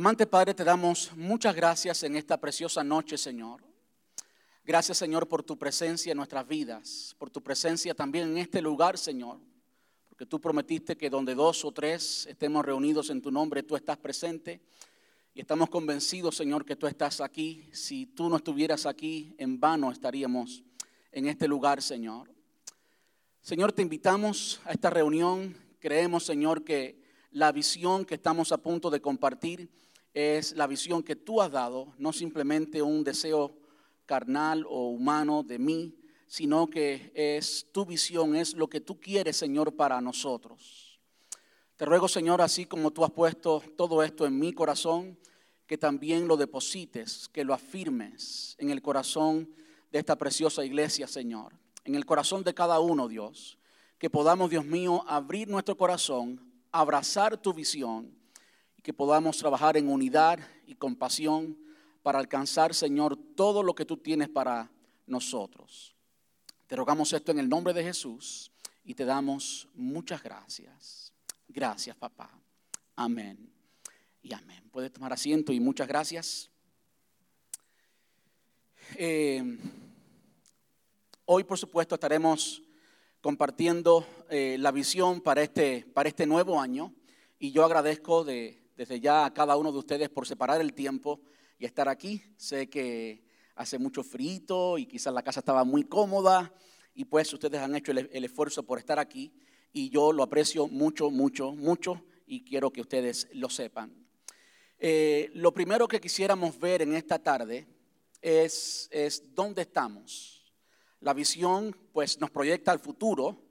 Amante Padre, te damos muchas gracias en esta preciosa noche, Señor. Gracias, Señor, por tu presencia en nuestras vidas, por tu presencia también en este lugar, Señor. Porque tú prometiste que donde dos o tres estemos reunidos en tu nombre, tú estás presente. Y estamos convencidos, Señor, que tú estás aquí. Si tú no estuvieras aquí, en vano estaríamos en este lugar, Señor. Señor, te invitamos a esta reunión. Creemos, Señor, que la visión que estamos a punto de compartir es la visión que tú has dado, no simplemente un deseo carnal o humano de mí, sino que es tu visión, es lo que tú quieres, Señor, para nosotros. Te ruego, Señor, así como tú has puesto todo esto en mi corazón, que también lo deposites, que lo afirmes en el corazón de esta preciosa iglesia, Señor, en el corazón de cada uno, Dios, que podamos, Dios mío, abrir nuestro corazón, abrazar tu visión y que podamos trabajar en unidad y compasión para alcanzar, Señor, todo lo que tú tienes para nosotros. Te rogamos esto en el nombre de Jesús y te damos muchas gracias. Gracias, papá. Amén y amén. Puedes tomar asiento y muchas gracias. Eh, hoy, por supuesto, estaremos compartiendo eh, la visión para este, para este nuevo año y yo agradezco de, desde ya a cada uno de ustedes por separar el tiempo y estar aquí. Sé que hace mucho frito y quizás la casa estaba muy cómoda y pues ustedes han hecho el, esfuerzo por estar aquí y yo lo aprecio mucho, mucho, mucho y quiero que ustedes lo sepan. Eh, lo primero que quisiéramos ver en esta tarde es, es dónde estamos. La visión pues nos proyecta al futuro,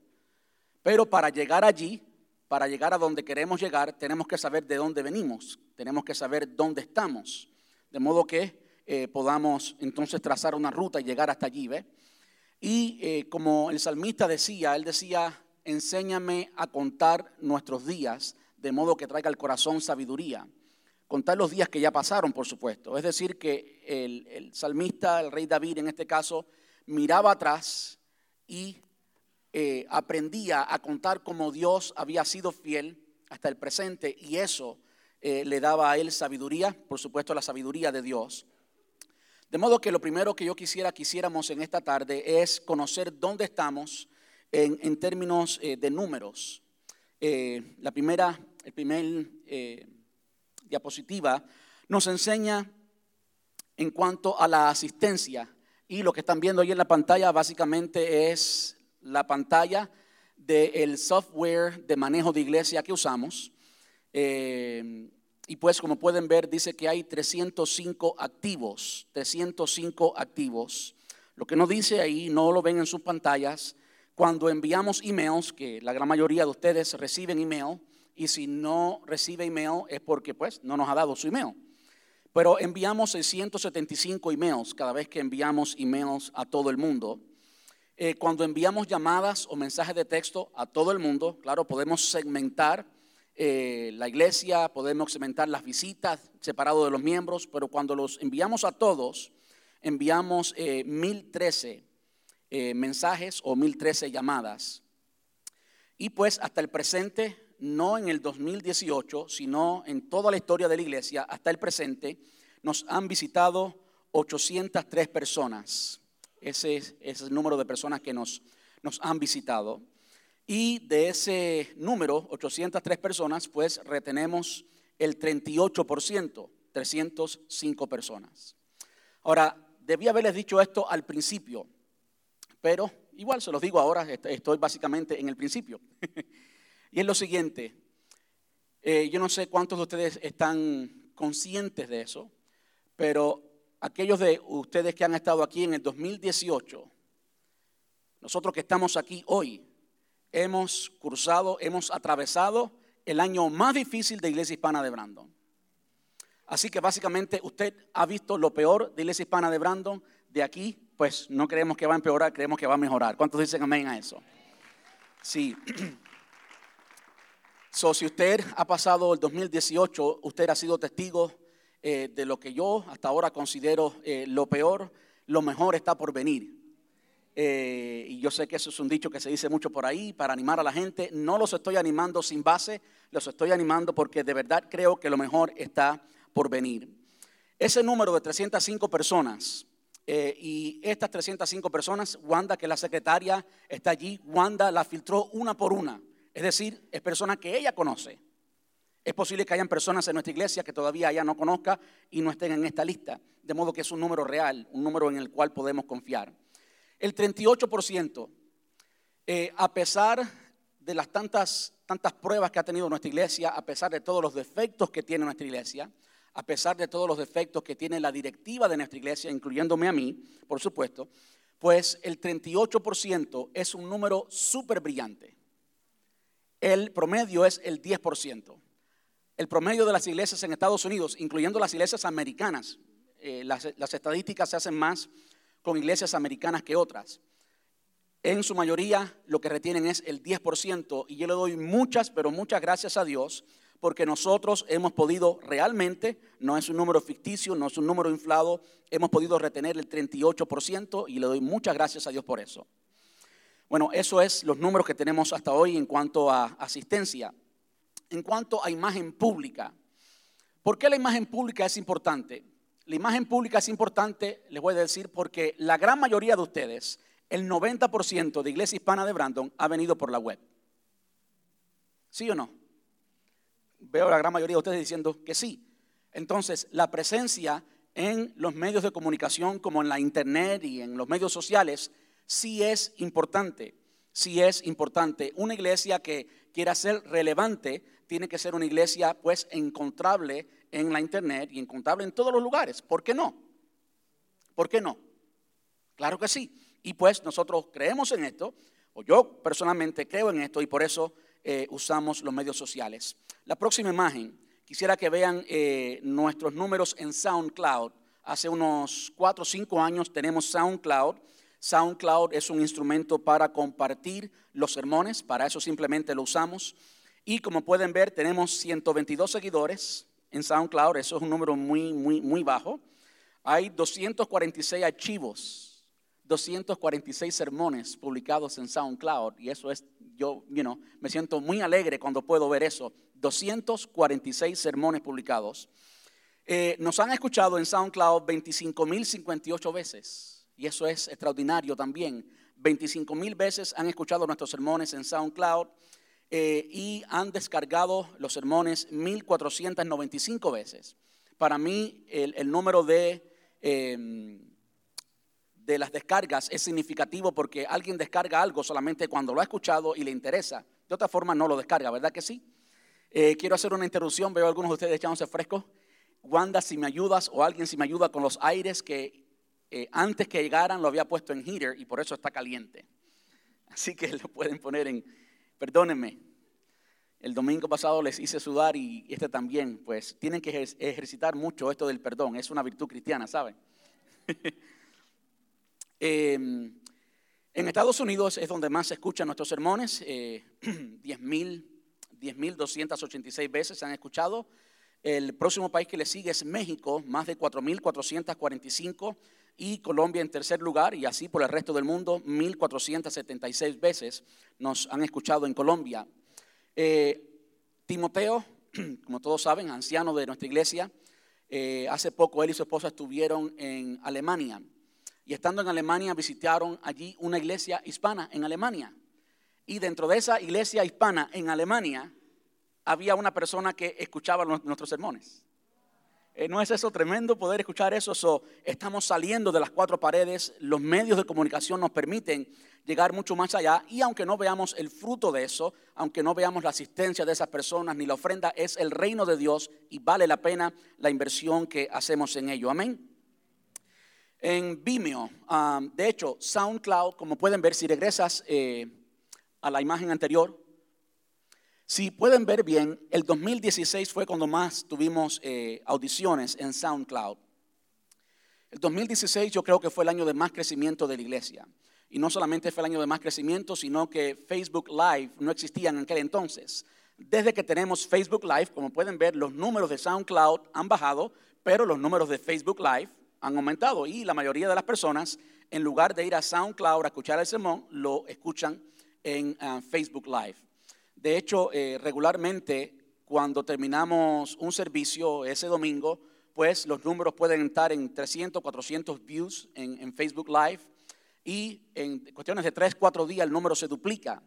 pero para llegar allí, para llegar a donde queremos llegar, tenemos que saber de dónde venimos, tenemos que saber dónde estamos de modo que eh, podamos entonces trazar una ruta y llegar hasta allí. ¿ve? Y eh, como el salmista decía, él decía, enséñame a contar nuestros días, de modo que traiga al corazón sabiduría. Contar los días que ya pasaron, por supuesto. Es decir, que el, salmista, el rey David en este caso, miraba atrás y eh, aprendía a contar cómo Dios había sido fiel hasta el presente y eso eh, le daba a él sabiduría, por supuesto la sabiduría de Dios. De modo que lo primero que yo quisiera que hiciéramos en esta tarde es conocer dónde estamos en, términos eh, de números. La primera, el primer diapositiva nos enseña en cuanto a la asistencia y lo que están viendo ahí en la pantalla básicamente es la pantalla del software de manejo de iglesia que usamos. Eh, y pues como pueden ver, dice que hay 305 activos, 305 activos. Lo que no dice ahí, no lo ven en sus pantallas, cuando enviamos emails, que la gran mayoría de ustedes reciben email, y si no recibe email es porque pues no nos ha dado su email. Pero enviamos 675 emails cada vez que enviamos emails a todo el mundo. Eh, cuando enviamos llamadas o mensajes de texto a todo el mundo, claro, podemos segmentar eh, la iglesia, podemos cementar las visitas separado de los miembros, pero cuando los enviamos a todos, enviamos 1013 eh, eh, mensajes o 1013 llamadas. Y pues hasta el presente, no en el 2018, sino en toda la historia de la iglesia, hasta el presente, nos han visitado 803 personas. Ese es, el número de personas que nos, nos han visitado. Y de ese número, 803 personas, pues retenemos el 38%, 305 personas. Ahora, debí haberles dicho esto al principio, pero igual se los digo ahora, estoy básicamente en el principio. y es lo siguiente, eh, yo no sé cuántos de ustedes están conscientes de eso, pero aquellos de ustedes que han estado aquí en el 2018, nosotros que estamos aquí hoy, hemos cruzado, hemos atravesado el año más difícil de Iglesia Hispana de Brandon. Así que básicamente usted ha visto lo peor de Iglesia Hispana de Brandon. De aquí, pues no creemos que va a empeorar, creemos que va a mejorar. ¿Cuántos dicen amén a eso? Sí. So, si usted ha pasado el 2018, usted ha sido testigo eh, de lo que yo hasta ahora considero eh, lo peor, lo mejor está por venir. Eh, y yo sé que eso es un dicho que se dice mucho por ahí para animar a la gente. No los estoy animando sin base, los estoy animando porque de verdad creo que lo mejor está por venir. Ese número de 305 personas y estas 305 personas, Wanda, que la secretaria, está allí, Wanda la filtró una por una. Es decir, es persona que ella conoce. Es posible que hayan personas en nuestra iglesia que todavía ella no conozca y no estén en esta lista. De modo que es un número real, un número en el cual podemos confiar. El 38%, eh, a pesar de las tantas, tantas pruebas que ha tenido nuestra iglesia, a pesar de todos los defectos que tiene nuestra iglesia, a pesar de todos los defectos que tiene la directiva de nuestra iglesia, incluyéndome a mí, por supuesto, pues el 38% es un número súper brillante. El promedio es el 10%. El promedio de las iglesias en Estados Unidos, incluyendo las iglesias americanas, eh, las, las estadísticas se hacen más con iglesias americanas que otras. En su mayoría lo que retienen es el 10% y yo le doy muchas, pero muchas gracias a Dios porque nosotros hemos podido realmente, no es un número ficticio, no es un número inflado, hemos podido retener el 38% y le doy muchas gracias a Dios por eso. Bueno, eso es los números que tenemos hasta hoy en cuanto a asistencia. En cuanto a imagen pública, ¿por qué la imagen pública es importante? La imagen pública es importante, les voy a decir, porque la gran mayoría de ustedes, el 90% de Iglesia Hispana de Brandon ha venido por la web. ¿Sí o no? veo a la gran mayoría de ustedes diciendo que sí. Entonces, la presencia en los medios de comunicación como en la internet y en los medios sociales sí es importante, sí es importante. Una iglesia que quiera ser relevante tiene que ser una iglesia pues encontrable en la internet y encontrable en todos los lugares. ¿Por qué no? ¿Por qué no? Claro que sí. Y pues nosotros creemos en esto, o yo personalmente creo en esto y por eso eh, usamos los medios sociales. La próxima imagen, quisiera que vean eh, nuestros números en SoundCloud. Hace unos 4 o 5 años tenemos SoundCloud. SoundCloud es un instrumento para compartir los sermones, para eso simplemente lo usamos. Y como pueden ver, tenemos 122 seguidores en SoundCloud, eso es un número muy, muy, muy bajo. Hay 246 archivos, 246 sermones publicados en SoundCloud, y eso es yo me siento muy alegre cuando puedo ver eso. 246 sermones publicados. Eh, nos han escuchado en SoundCloud 25.058 veces. Y eso es extraordinario también. 25.000 veces han escuchado nuestros sermones en SoundCloud eh, y han descargado los sermones 1.495 veces. Para mí el, número de... Em, de las descargas es significativo porque alguien descarga algo solamente cuando lo ha escuchado y le interesa. De otra forma no lo descarga, ¿verdad que sí? Eh, quiero hacer una interrupción, veo algunos de ustedes echándose fresco. Wanda, si me ayudas o alguien si me ayuda con los aires que eh, antes que llegaran lo había puesto en heater y por eso está caliente. Así que lo pueden poner en, perdónenme, el domingo pasado les hice sudar y este también, pues tienen que ejercitar mucho esto del perdón, es una virtud cristiana, ¿saben? Em, en Estados Unidos es donde más se escuchan nuestros sermones, eh, 10.286 veces se han escuchado. El próximo país que le sigue es México, más de 4.445 y Colombia en tercer lugar y así por el resto del mundo, 1.476 veces nos han escuchado en Colombia. Eh, Timoteo, como todos saben, anciano de nuestra iglesia, eh, hace poco él y su esposa estuvieron en Alemania y estando en Alemania visitaron allí una iglesia hispana en Alemania. Y dentro de esa iglesia hispana en Alemania había una persona que escuchaba nuestros sermones. Eh, ¿No es eso tremendo poder escuchar eso? estamos saliendo de las cuatro paredes, los medios de comunicación nos permiten llegar mucho más allá y aunque no veamos el fruto de eso, aunque no veamos la asistencia de esas personas ni la ofrenda, es el reino de Dios y vale la pena la inversión que hacemos en ello. Amén en Vimeo. Um, de hecho, SoundCloud, como pueden ver, si regresas eh, a la imagen anterior, si pueden ver bien, el 2016 fue cuando más tuvimos eh, audiciones en SoundCloud. El 2016 yo creo que fue el año de más crecimiento de la iglesia. Y no solamente fue el año de más crecimiento, sino que Facebook Live no existía en aquel entonces. Desde que tenemos Facebook Live, como pueden ver, los números de SoundCloud han bajado, pero los números de Facebook Live han aumentado y la mayoría de las personas, en lugar de ir a SoundCloud a escuchar el sermón, lo escuchan en ah, Facebook Live. De hecho, eh, regularmente cuando terminamos un servicio ese domingo, pues los números pueden estar en 300, 400 views en, en Facebook Live y en cuestiones de 3, 4 días el número se duplica,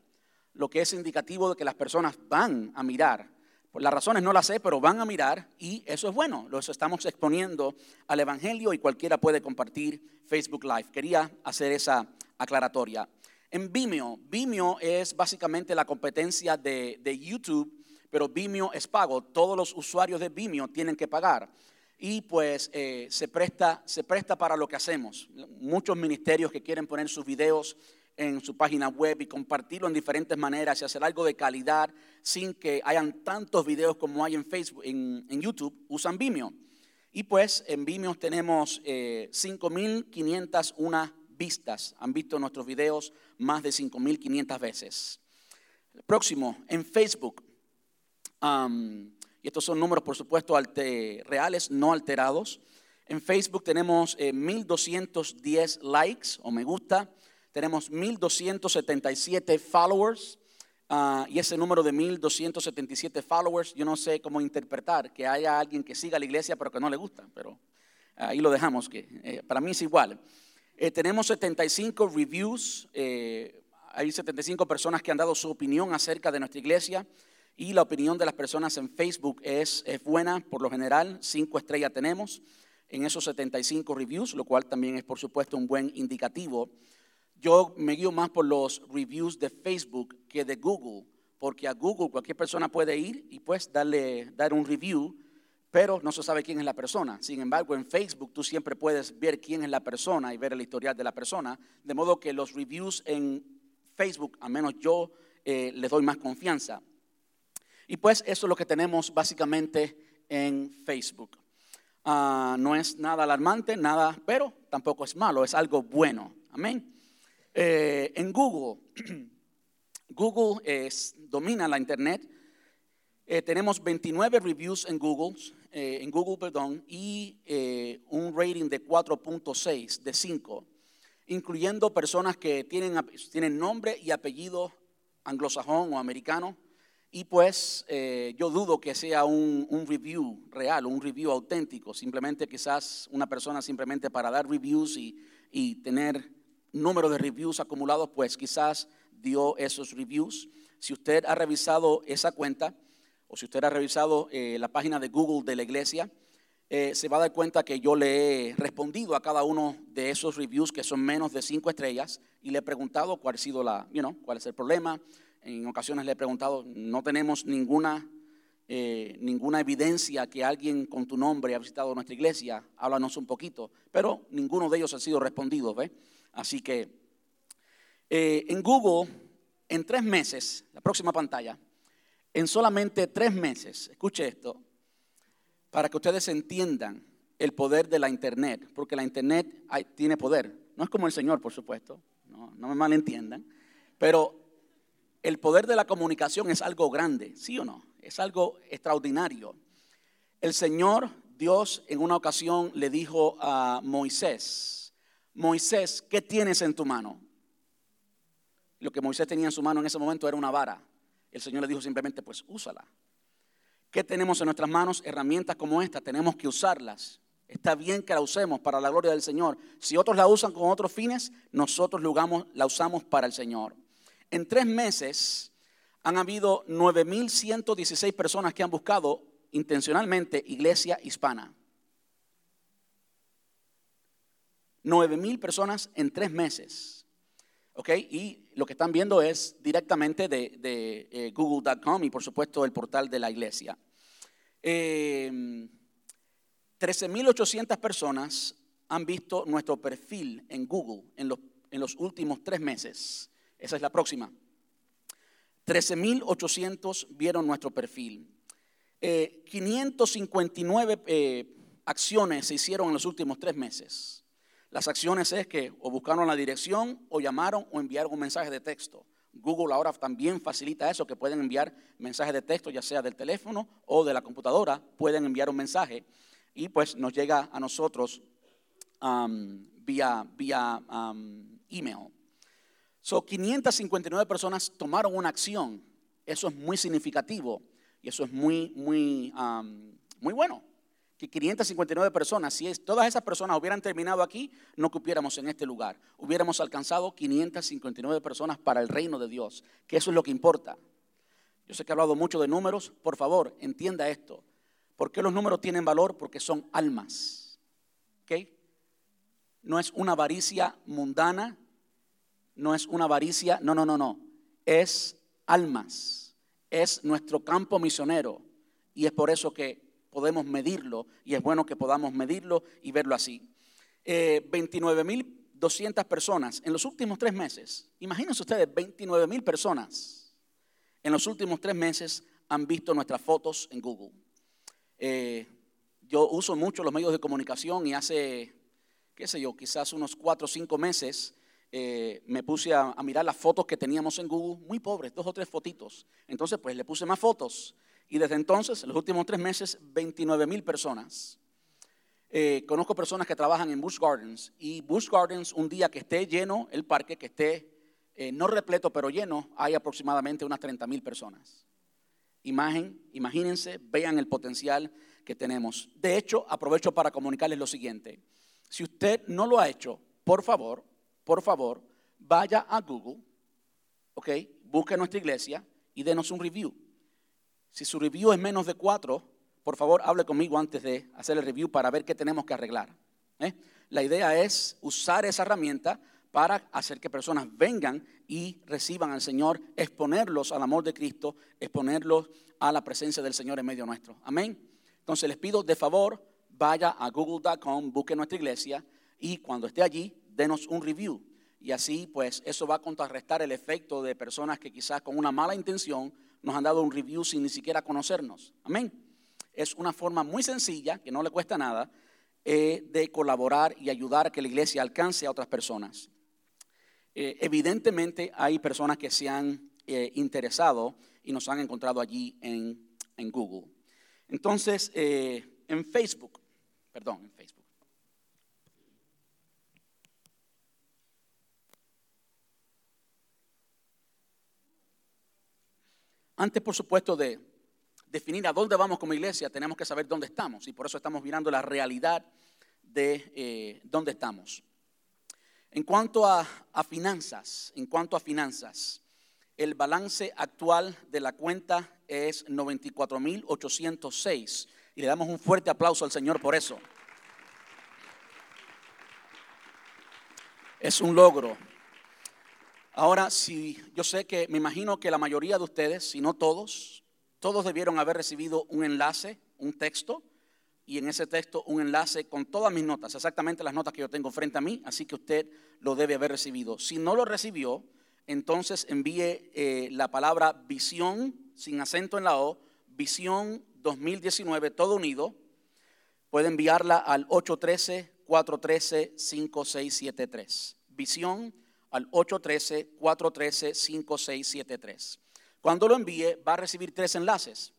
lo que es indicativo de que las personas van a mirar. Pues las razones no las sé, pero van a mirar y eso es bueno. Los estamos exponiendo al Evangelio y cualquiera puede compartir Facebook Live. Quería hacer esa aclaratoria. En Vimeo, Vimeo es básicamente la competencia de, de YouTube, pero Vimeo es pago. Todos los usuarios de Vimeo tienen que pagar y pues eh, se, presta, se presta para lo que hacemos. Muchos ministerios que quieren poner sus videos en su página web y compartirlo en diferentes maneras y hacer algo de calidad sin que hayan tantos videos como hay en Facebook, en, YouTube, usan Vimeo. Y pues en Vimeo tenemos eh, 5.501 vistas. Han visto nuestros videos más de 5.500 veces. próximo, en Facebook. Y estos son números, por supuesto, reales, no alterados. En Facebook tenemos 1210 eh, likes o me gusta. Tenemos 1277 followers. Ah, y ese número de 1277 followers, yo no sé cómo interpretar que haya alguien que siga la iglesia pero que no le gusta. Pero ahí lo dejamos, que eh, para mí es igual. Eh, tenemos 75 reviews. hay 75 personas que han dado su opinión acerca de nuestra iglesia y la opinión de las personas en Facebook es, buena por lo general, cinco estrellas tenemos en esos 75 reviews, lo cual también es por supuesto un buen indicativo. Yo me guío más por los reviews de Facebook que de Google, porque a Google cualquier persona puede ir y pues darle, dar un review, pero no se sabe quién es la persona. Sin embargo, en Facebook tú siempre puedes ver quién es la persona y ver el historial de la persona, de modo que los reviews en Facebook, al menos yo eh, les doy más confianza. Y pues eso es lo que tenemos básicamente en Facebook. Ah, no es nada alarmante, nada, pero tampoco es malo, es algo bueno. Amén. Eh, en Google, Google domina la Internet. Eh, tenemos 29 reviews en Google, eh, en Google, perdón, y un rating de 4.6 de 5, incluyendo personas que tienen, tienen nombre y apellido anglosajón o americano y pues eh, yo dudo que sea un, review real, un review auténtico, simplemente quizás una persona simplemente para dar reviews y, tener número de reviews acumulados, pues quizás dio esos reviews. Si usted ha revisado esa cuenta o si usted ha revisado eh, la página de Google de la iglesia, eh, se va a dar cuenta que yo le he respondido a cada uno de esos reviews que son menos de cinco estrellas y le he preguntado cuál cuál es el problema, en ocasiones le he preguntado, no tenemos ninguna, eh, ninguna evidencia que alguien con tu nombre ha visitado nuestra iglesia, háblanos un poquito, pero ninguno de ellos ha sido respondido, ¿ve? Así que en Google, en tres meses, la próxima pantalla, en solamente tres meses, escuche esto, para que ustedes entiendan el poder de la Internet, porque la Internet tiene poder, no es como el Señor, por supuesto, no, no me malentiendan, pero el poder de la comunicación es algo grande, ¿sí o no? Es algo extraordinario. El Señor Dios en una ocasión le dijo a Moisés, Moisés, ¿qué tienes en tu mano? Lo que Moisés tenía en su mano en ese momento era una vara. El Señor le dijo simplemente, pues úsala. ¿Qué tenemos en nuestras manos? Herramientas como esta, tenemos que usarlas. Está bien que la usemos para la gloria del Señor. Si otros la usan con otros fines, nosotros la usamos para el Señor. En tres meses han habido 9.116 personas que han buscado intencionalmente iglesia hispana. 9.000 personas en tres meses. ¿Ok? Y lo que están viendo es directamente de, eh, google.com y por supuesto el portal de la iglesia. 13.800 em, personas han visto nuestro perfil en Google en los, en los últimos tres meses. Esa es la próxima. 13.800 vieron nuestro perfil. 559 eh, eh, acciones se hicieron en los últimos tres meses. Las acciones es que o buscaron la dirección o llamaron o enviaron un mensaje de texto. Google ahora también facilita eso, que pueden enviar mensajes de texto, ya sea del teléfono o de la computadora, pueden enviar un mensaje y pues nos llega a nosotros um, vía, vía um, email. So, 559 personas tomaron una acción. Eso es muy significativo. Y eso es muy, muy, muy bueno. Que 559 personas, si es, todas esas personas hubieran terminado aquí, no cupiéramos en este lugar. Hubiéramos alcanzado 559 personas para el reino de Dios, que eso es lo que importa. Yo sé que he hablado mucho de números, por favor, entienda esto. ¿Por qué los números tienen valor? Porque son almas. ¿Ok? No es una avaricia mundana, no es una avaricia, no, no, no, no. Es almas, es nuestro campo misionero y es por eso que podemos medirlo y es bueno que podamos medirlo y verlo así. Eh, 29.200 personas en los últimos tres meses. Imagínense ustedes, 29.000 personas en los últimos tres meses han visto nuestras fotos en Google. Eh, yo uso mucho los medios de comunicación y hace, qué sé yo, quizás unos cuatro o cinco meses eh, me puse a, mirar las fotos que teníamos en Google, muy pobres, dos o tres fotitos. Entonces, pues le puse más fotos. Y desde entonces, en los últimos tres meses, 29 mil personas. Eh, conozco personas que trabajan en Busch Gardens y Busch Gardens, un día que esté lleno el parque, que esté eh, no repleto, pero lleno, hay aproximadamente unas 30 mil personas. Imagen, imagínense, vean el potencial que tenemos. De hecho, aprovecho para comunicarles lo siguiente. Si usted no lo ha hecho, por favor, por favor, vaya a Google, ¿ok? Busque nuestra iglesia y denos un review. Si su review es menos de cuatro, por favor, hable conmigo antes de hacer el review para ver qué tenemos que arreglar. ¿eh? La idea es usar esa herramienta para hacer que personas vengan y reciban al Señor, exponerlos al amor de Cristo, exponerlos a la presencia del Señor en medio nuestro. Amén. Entonces les pido de favor, vaya a google.com, busque nuestra iglesia y cuando esté allí, denos un review. Y así, pues, eso va a contrarrestar el efecto de personas que quizás con una mala intención nos han dado un review sin ni siquiera conocernos. Amén. Es una forma muy sencilla, que no le cuesta nada, eh, de colaborar y ayudar a que la iglesia alcance a otras personas. Eh, evidentemente hay personas que se han eh, interesado y nos han encontrado allí en, en Google. Entonces, en Facebook, perdón, en Facebook. Antes, por supuesto, de definir a dónde vamos como iglesia, tenemos que saber dónde estamos. Y por eso estamos mirando la realidad de eh, dónde estamos. En cuanto a, finanzas, en cuanto a finanzas, el balance actual de la cuenta es 94.806. Y le damos un fuerte aplauso al Señor por eso. Es un logro. Ahora, si yo sé que me imagino que la mayoría de ustedes, si no todos, todos debieron haber recibido un enlace, un texto, y en ese texto un enlace con todas mis notas, exactamente las notas que yo tengo frente a mí, así que usted lo debe haber recibido. Si no lo recibió, entonces envíe eh, la palabra visión, sin acento en la O, visión 2019, todo unido. Puede enviarla al 813-413-5673. Visión al 813-413-5673. Cuando lo envíe va a recibir tres enlaces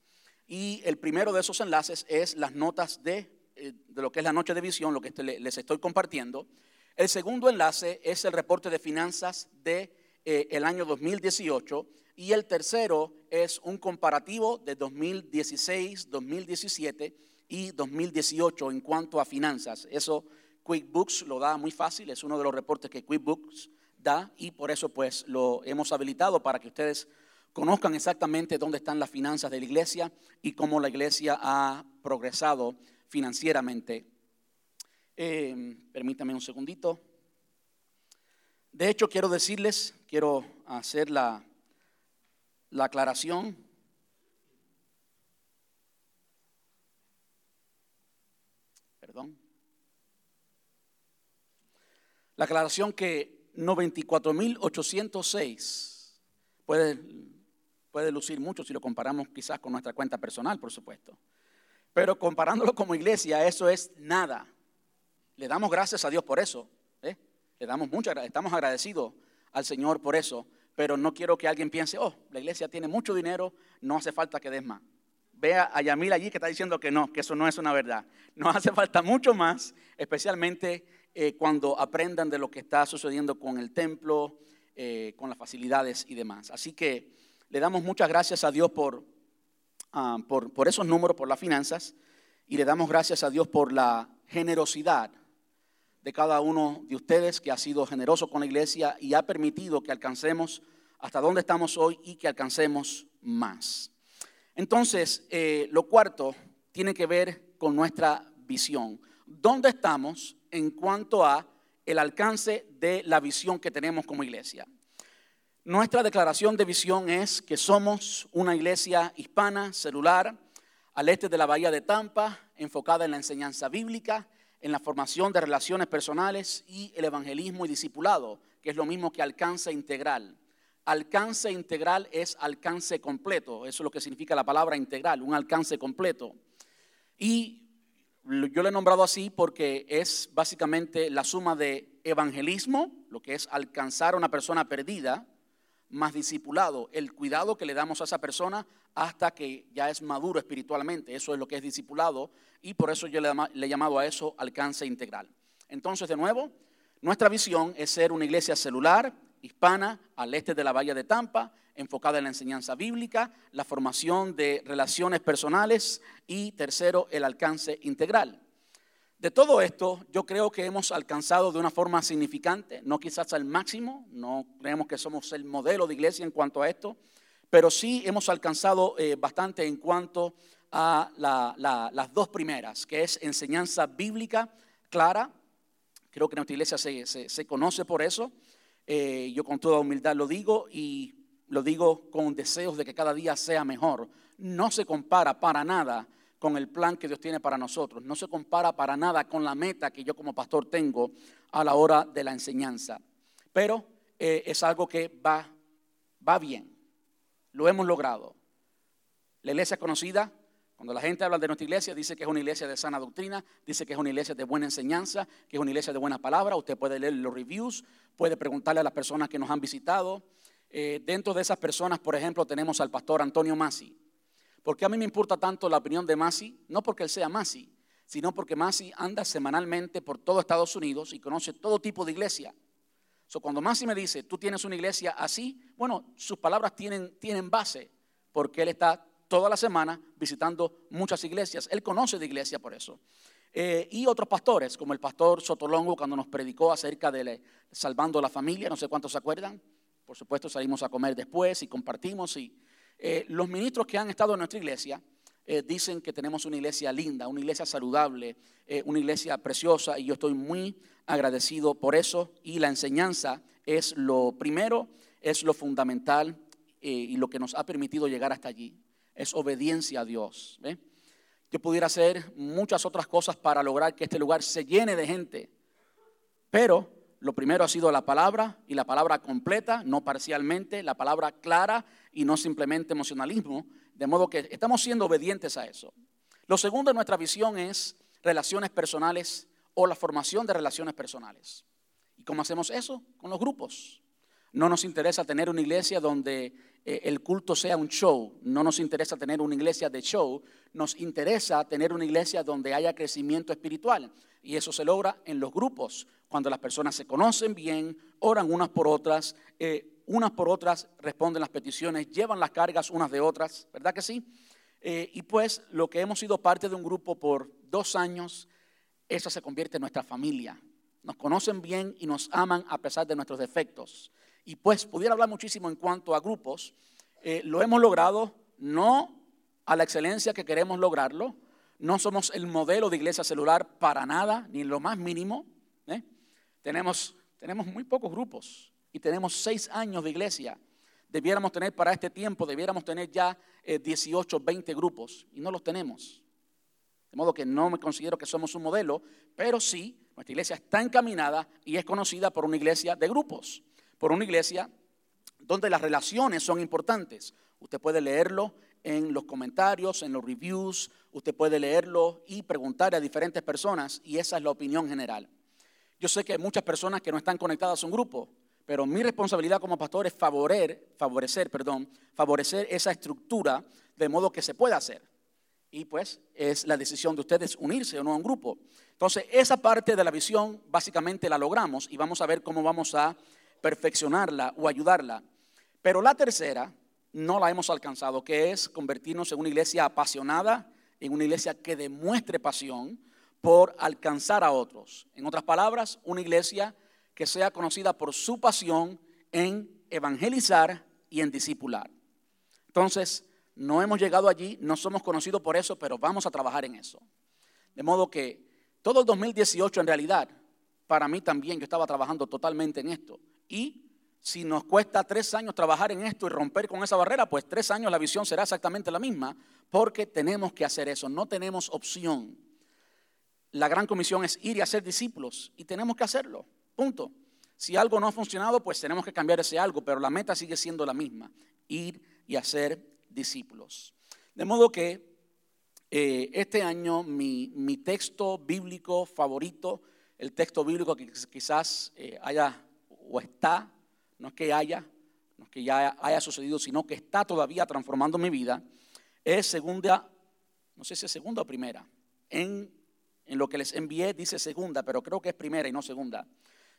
y el primero de esos enlaces es las notas de, eh, de lo que es la noche de visión, lo que este les estoy compartiendo. El segundo enlace es el reporte de finanzas de eh, el año 2018 y el tercero es un comparativo de 2016, 2017 y 2018 en cuanto a finanzas. Eso QuickBooks lo da muy fácil, es uno de los reportes que QuickBooks y por eso pues lo hemos habilitado para que ustedes conozcan exactamente dónde están las finanzas de la iglesia y cómo la iglesia ha progresado financieramente. Eh, permítame un segundito. De hecho, quiero decirles, quiero hacer la, la aclaración. Perdón. La aclaración que 94.806. Puede, puede lucir mucho si lo comparamos quizás con nuestra cuenta personal, por supuesto. Pero comparándolo como iglesia, eso es nada. Le damos gracias a Dios por eso. ¿eh? Le damos mucho, estamos agradecidos al Señor por eso. Pero no quiero que alguien piense, oh, la iglesia tiene mucho dinero, no hace falta que des más. Vea a Yamil allí que está diciendo que no, que eso no es una verdad. No hace falta mucho más, especialmente eh, cuando aprendan de lo que está sucediendo con el templo, eh, con las facilidades y demás. Así que le damos muchas gracias a Dios por, ah, por, por esos números, por las finanzas, y le damos gracias a Dios por la generosidad de cada uno de ustedes que ha sido generoso con la iglesia y ha permitido que alcancemos hasta donde estamos hoy y que alcancemos más. Entonces, eh, lo cuarto tiene que ver con nuestra visión. ¿Dónde estamos en cuanto a el alcance de la visión que tenemos como iglesia? Nuestra declaración de visión es que somos una iglesia hispana, celular, al este de la bahía de Tampa, enfocada en la enseñanza bíblica, en la formación de relaciones personales y el evangelismo y discipulado, que es lo mismo que alcance integral. Alcance integral es alcance completo, eso es lo que significa la palabra integral, un alcance completo. Y yo lo he nombrado así porque es básicamente la suma de evangelismo, lo que es alcanzar a una persona perdida, más discipulado, el cuidado que le damos a esa persona hasta que ya es maduro espiritualmente. Eso es lo que es discipulado y por eso yo le, he llamado a eso alcance integral. Entonces, de nuevo, nuestra visión es ser una iglesia celular, hispana, al este de la Bahía de Tampa, enfocada en la enseñanza bíblica, la formación de relaciones personales y tercero, el alcance integral. De todo esto, yo creo que hemos alcanzado de una forma significante, no quizás al máximo, no creemos que somos el modelo de iglesia en cuanto a esto, pero sí hemos alcanzado eh, bastante en cuanto a las dos primeras, que es enseñanza bíblica clara. Creo que nuestra iglesia se, conoce por eso. Eh, yo con toda humildad lo digo y lo digo con deseos de que cada día sea mejor. No se compara para nada con el plan que Dios tiene para nosotros. No se compara para nada con la meta que yo como pastor tengo a la hora de la enseñanza. Pero eh, es algo que va, va bien. Lo hemos logrado. La iglesia conocida, cuando la gente habla de nuestra iglesia, dice que es una iglesia de sana doctrina, dice que es una iglesia de buena enseñanza, que es una iglesia de buena palabra. Usted puede leer los reviews, puede preguntarle a las personas que nos han visitado. Eh, dentro de esas personas, por ejemplo, tenemos al pastor Antonio Masi. ¿Por qué a mí me importa tanto la opinión de Masi? No porque él sea Masi, sino porque Masi anda semanalmente por todo Estados Unidos y conoce todo tipo de iglesia. So, cuando Masi me dice, tú tienes una iglesia así, bueno, sus palabras tienen, tienen base, porque él está toda la semana visitando muchas iglesias. Él conoce de iglesia por eso. Eh, y otros pastores, como el pastor Sotolongo, cuando nos predicó acerca de salvando la familia, no sé cuántos se acuerdan. Por supuesto, salimos a comer después y compartimos y eh, los ministros que han estado en nuestra iglesia eh, dicen que tenemos una iglesia linda, una iglesia saludable, una iglesia preciosa y yo estoy muy agradecido por eso y la enseñanza es lo primero, es lo fundamental y lo que nos ha permitido llegar hasta allí, es obediencia a Dios. Yo pudiera hacer muchas otras cosas para lograr que este lugar se llene de gente, pero lo primero ha sido la palabra y la palabra completa, no parcialmente, la palabra clara y no simplemente emocionalismo, de modo que estamos siendo obedientes a eso. Lo segundo en nuestra visión es relaciones personales o la formación de relaciones personales. ¿Y cómo hacemos eso? Con los grupos. No nos interesa tener una iglesia donde eh, el culto sea un show, no nos interesa tener una iglesia de show, nos interesa tener una iglesia donde haya crecimiento espiritual. Y eso se logra en los grupos, cuando las personas se conocen bien, oran unas por otras, eh, unas por otras responden las peticiones, llevan las cargas unas de otras, ¿verdad que sí? Eh, y pues lo que hemos sido parte de un grupo por dos años, esa se convierte en nuestra familia. Nos conocen bien y nos aman a pesar de nuestros defectos. Y pues pudiera hablar muchísimo en cuanto a grupos. Eh, lo hemos logrado no a la excelencia que queremos lograrlo. No somos el modelo de iglesia celular para nada, ni lo más mínimo. ¿eh? Tenemos, tenemos muy pocos grupos y tenemos seis años de iglesia. Debiéramos tener para este tiempo, debiéramos tener ya 18, eh, 20 grupos y no los tenemos. De modo que no me considero que somos un modelo, pero sí, nuestra iglesia está encaminada y es conocida por una iglesia de grupos por una iglesia donde las relaciones son importantes. Usted puede leerlo en los comentarios, en los reviews, usted puede leerlo y preguntar a diferentes personas y esa es la opinión general. Yo sé que hay muchas personas que no están conectadas a un grupo, pero mi responsabilidad como pastor es favorecer, favorecer, perdón, favorecer esa estructura de modo que se pueda hacer. Y pues es la decisión de ustedes unirse o no a un grupo. Entonces, esa parte de la visión básicamente la logramos y vamos a ver cómo vamos a perfeccionarla o ayudarla. Pero la tercera no la hemos alcanzado, que es convertirnos en una iglesia apasionada, en una iglesia que demuestre pasión por alcanzar a otros. En otras palabras, una iglesia que sea conocida por su pasión en evangelizar y en discipular. Entonces, no hemos llegado allí, no somos conocidos por eso, pero vamos a trabajar en eso. De modo que todo el 2018 en realidad, para mí también, yo estaba trabajando totalmente en esto. Y si nos cuesta tres años trabajar en esto y romper con esa barrera, pues tres años la visión será exactamente la misma, porque tenemos que hacer eso, no tenemos opción. La gran comisión es ir y hacer discípulos y tenemos que hacerlo, punto. Si algo no ha funcionado, pues tenemos que cambiar ese algo, pero la meta sigue siendo la misma, ir y hacer discípulos. De modo que eh, este año mi, texto bíblico favorito, el texto bíblico que quizás eh, haya o está, no es que haya, no es que ya haya sucedido, sino que está todavía transformando mi vida, es segunda, no sé si es segunda o primera. En, en lo que les envié dice segunda, pero creo que es primera y no segunda.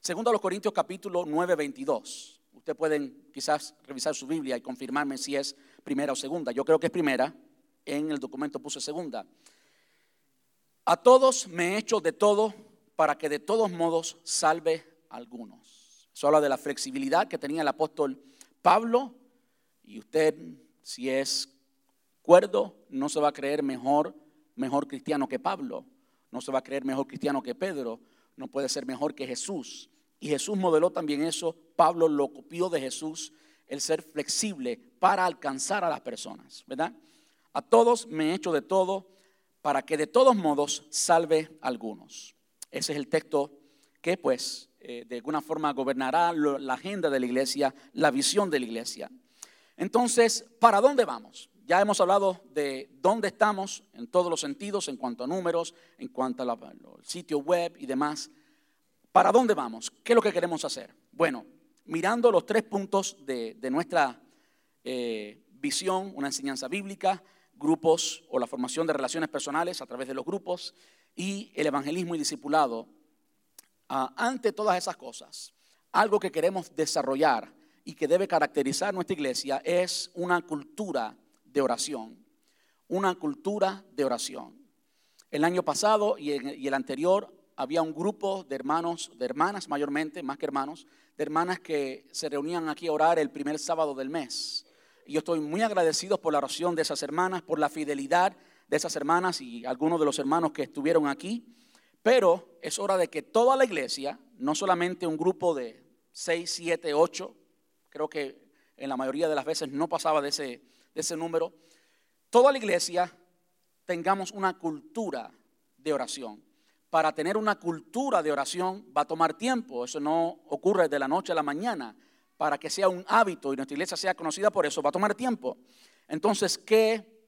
Segunda a los Corintios capítulo 9, 22. Ustedes pueden quizás revisar su Biblia y confirmarme si es primera o segunda. Yo creo que es primera. En el documento puse segunda. A todos me he hecho de todo para que de todos modos salve a algunos. Eso habla de la flexibilidad que tenía el apóstol Pablo. Y usted, si es cuerdo, no se va a creer mejor, mejor cristiano que Pablo. No se va a creer mejor cristiano que Pedro. No puede ser mejor que Jesús. Y Jesús modeló también eso. Pablo lo copió de Jesús, el ser flexible para alcanzar a las personas, ¿verdad? A todos me he hecho de todo para que de todos modos salve a algunos. Ese es el texto que pues eh, de alguna forma gobernará la agenda de la iglesia, la visión de la iglesia. Entonces, ¿para dónde vamos? Ya hemos hablado de dónde estamos en todos los sentidos, en cuanto a números, en cuanto al sitio web y demás. ¿Para dónde vamos? ¿Qué es lo que queremos hacer? Bueno, mirando los tres puntos de, nuestra eh, visión, una enseñanza bíblica, grupos o la formación de relaciones personales a través de los grupos y el evangelismo y discipulado, ante todas esas cosas, algo que queremos desarrollar y que debe caracterizar nuestra iglesia es una cultura de oración, una cultura de oración. El año pasado y el anterior había un grupo de hermanos, de hermanas mayormente, más que hermanos, de hermanas que se reunían aquí a orar el primer sábado del mes. Y yo estoy muy agradecido por la oración de esas hermanas, por la fidelidad de esas hermanas y algunos de los hermanos que estuvieron aquí. Pero es hora de que toda la iglesia, no solamente un grupo de seis, siete, ocho, creo que en la mayoría de las veces no pasaba de ese, de ese número, toda la iglesia tengamos una cultura de oración para tener una cultura de oración va a tomar tiempo. Eso no ocurre de la noche a la mañana. Para que sea un hábito y nuestra iglesia sea conocida por eso, va a tomar tiempo. Entonces, ¿qué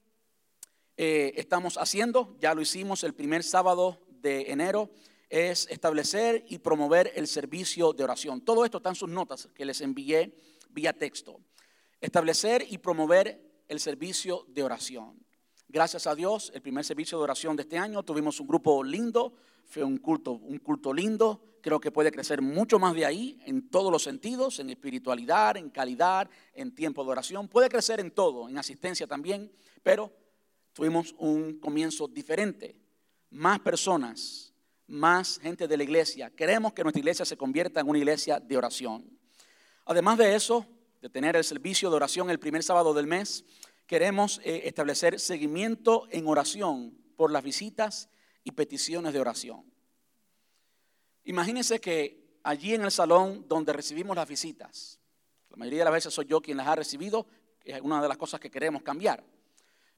eh, estamos haciendo? Ya lo hicimos el primer sábado de enero. Es establecer y promover el servicio de oración. Todo esto está en sus notas que les envié vía texto. Establecer y promover el servicio de oración. Gracias a Dios, el primer servicio de oración de este año tuvimos un grupo lindo, fue un culto, un culto lindo. Creo que puede crecer mucho más de ahí en todos los sentidos, en espiritualidad, en calidad, en tiempo de oración. Puede crecer en todo, en asistencia también, pero tuvimos un comienzo diferente. Más personas, más gente de la iglesia. Queremos que nuestra iglesia se convierta en una iglesia de oración. Además de eso, de tener el servicio de oración el primer sábado del mes, queremos eh, establecer seguimiento en oración por las visitas y peticiones de oración. Imagínense que allí en el salón donde recibimos las visitas, la mayoría de las veces soy yo quien las ha recibido, es una de las cosas que queremos cambiar.